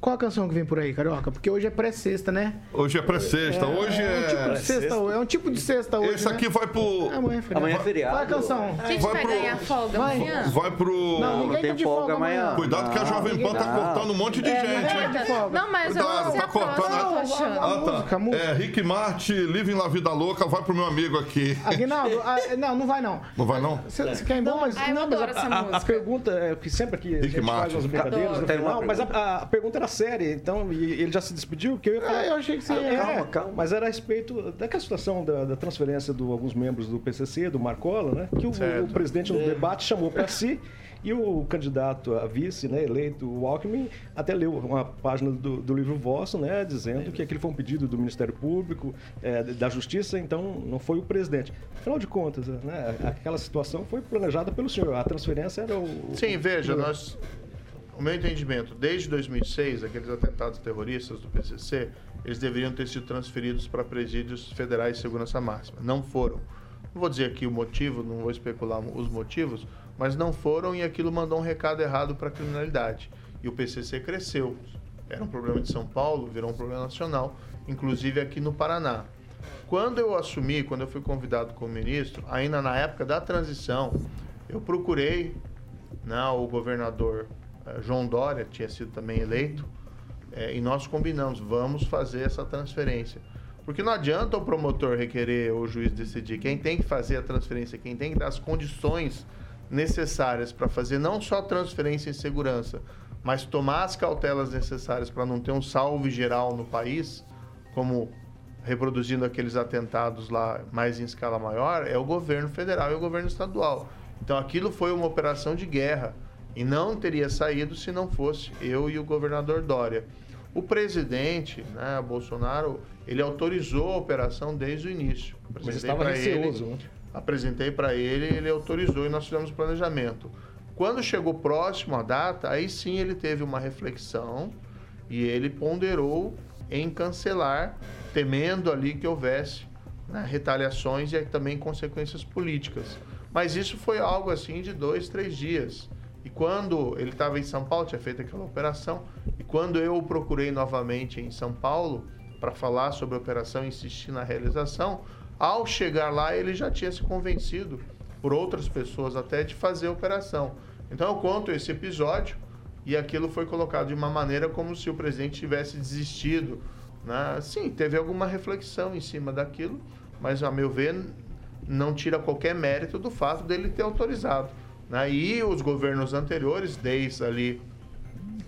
Qual a canção que vem por aí, Carioca? Porque hoje é pré-sexta, né?
Hoje é pré-sexta, hoje
É um tipo
é.
de sexta, hoje. é um tipo de sexta hoje,
Esse
né?
aqui vai pro.
Amanhã é feriado.
Amanhã é feriado.
Qual a canção?
A gente
Vai
vai
pro-
ganhar folga
Vai.
amanhã?
Vai pro.
Não, ninguém
tem
tá de
folga
folga amanhã.
amanhã.
Cuidado que a Jovem Pan tá
Não.
cortando um monte de
É,
gente,
tá de folga.
Não, mas eu
tá
a próxima,
cortando
eu tô
a-
achando.
a música, a música.
É, Rick Martin, Living La Vida Louca, vai pro meu amigo aqui.
Aguinaldo, *laughs* ah, não, não vai não.
Não vai não?
Você quer ir embora?
mas,
Ah, eu
não, mas
adoro
a, a- a pergunta é que sempre aqui a
Rick
gente faz umas brincadeiras no final, mas a, a pergunta era séria, então, e ele já se despediu, que eu ia falar.
Ah, eu achei que você ia-
É,
Calma, calma.
Mas era a respeito daquela situação da, da transferência de alguns membros do PCC, do Marcola, né? Que o, o presidente no debate chamou para si E o candidato a vice, né, eleito, o Alckmin, até leu uma página do, do livro vosso, né, dizendo que aquele foi um pedido do Ministério Público, é, da Justiça, então não foi o presidente. Afinal de contas, né, aquela situação foi planejada pelo senhor. A transferência era o.
Sim, veja, nós. O meu entendimento, desde 2006, aqueles atentados terroristas do PCC, eles deveriam ter sido transferidos para presídios federais de segurança máxima. Não foram. Não vou dizer aqui o motivo, não vou especular os motivos, mas não foram e aquilo mandou um recado errado para a criminalidade. E o PCC cresceu. Era um problema de São Paulo, virou um problema nacional, inclusive aqui no Paraná. Quando eu assumi, quando eu fui convidado como ministro, ainda na época da transição, eu procurei né, o governador João Dória, tinha sido também eleito, eh, e nós combinamos, vamos fazer essa transferência. Porque não adianta o promotor requerer ou o juiz decidir. Quem tem que fazer a transferência, quem tem que dar as condições necessárias para fazer não só transferência em segurança, mas tomar as cautelas necessárias para não ter um salve geral no país, como reproduzindo aqueles atentados lá mais em escala maior, é o governo federal e o governo estadual. Então aquilo foi uma operação de guerra e não teria saído se não fosse eu e o governador Dória. O presidente, né, Bolsonaro, ele autorizou a operação desde o início.
Mas estava receoso,
ele,
né?
Apresentei para ele, ele autorizou e nós fizemos o planejamento. Quando chegou próximo à data, aí sim ele teve uma reflexão e ele ponderou em cancelar, temendo ali que houvesse né, retaliações e também consequências políticas. Mas isso foi algo assim de dois, três dias. E quando ele estava em São Paulo, tinha feito aquela operação, e quando eu o procurei novamente em São Paulo para falar sobre a operação insistir na realização, ao chegar lá ele já tinha se convencido por outras pessoas até de fazer a operação. Então eu conto esse episódio e aquilo foi colocado de uma maneira como se o presidente tivesse desistido. Né? Sim, teve alguma reflexão em cima daquilo, mas a meu ver não tira qualquer mérito do fato dele ter autorizado. Né? E os governos anteriores, desde ali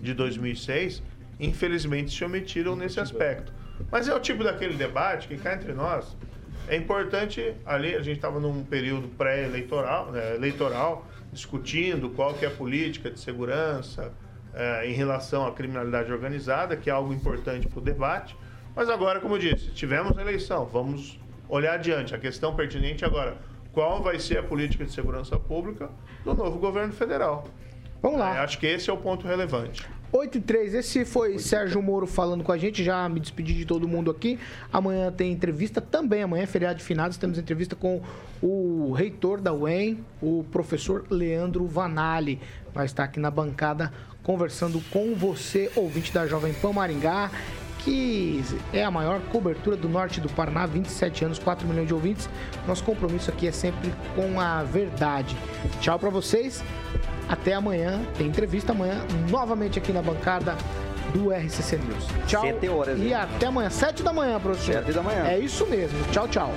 de 2006, infelizmente se omitiram nesse aspecto. Mas é o tipo daquele debate que cá entre nós é importante ali a gente estava num período pré-eleitoral, né, eleitoral, discutindo qual que é a política de segurança eh, em relação à criminalidade organizada, que é algo importante para o debate. Mas agora, como eu disse, tivemos a eleição, vamos olhar adiante. A questão pertinente agora, qual vai ser a política de segurança pública do novo governo federal?
Vamos lá.
É, acho que esse é o ponto relevante.
8 e 3, esse foi Sérgio Moro falando com a gente, já me despedi de todo mundo aqui. Amanhã tem entrevista também, amanhã é feriado de finados, temos entrevista com o reitor da UEM, o professor Leandro Vanali. Vai estar aqui na bancada conversando com você, ouvinte da Jovem Pan Maringá, que é a maior cobertura do norte do Paraná, 27 anos, 4 milhões de ouvintes. Nosso compromisso aqui é sempre com a verdade. Tchau para vocês. Até amanhã, tem entrevista amanhã, novamente aqui na bancada do RCC News. Tchau.
Sete horas,
E
hein?
até amanhã, 7 da manhã, professor.
Sete da manhã.
É isso mesmo. Tchau, tchau.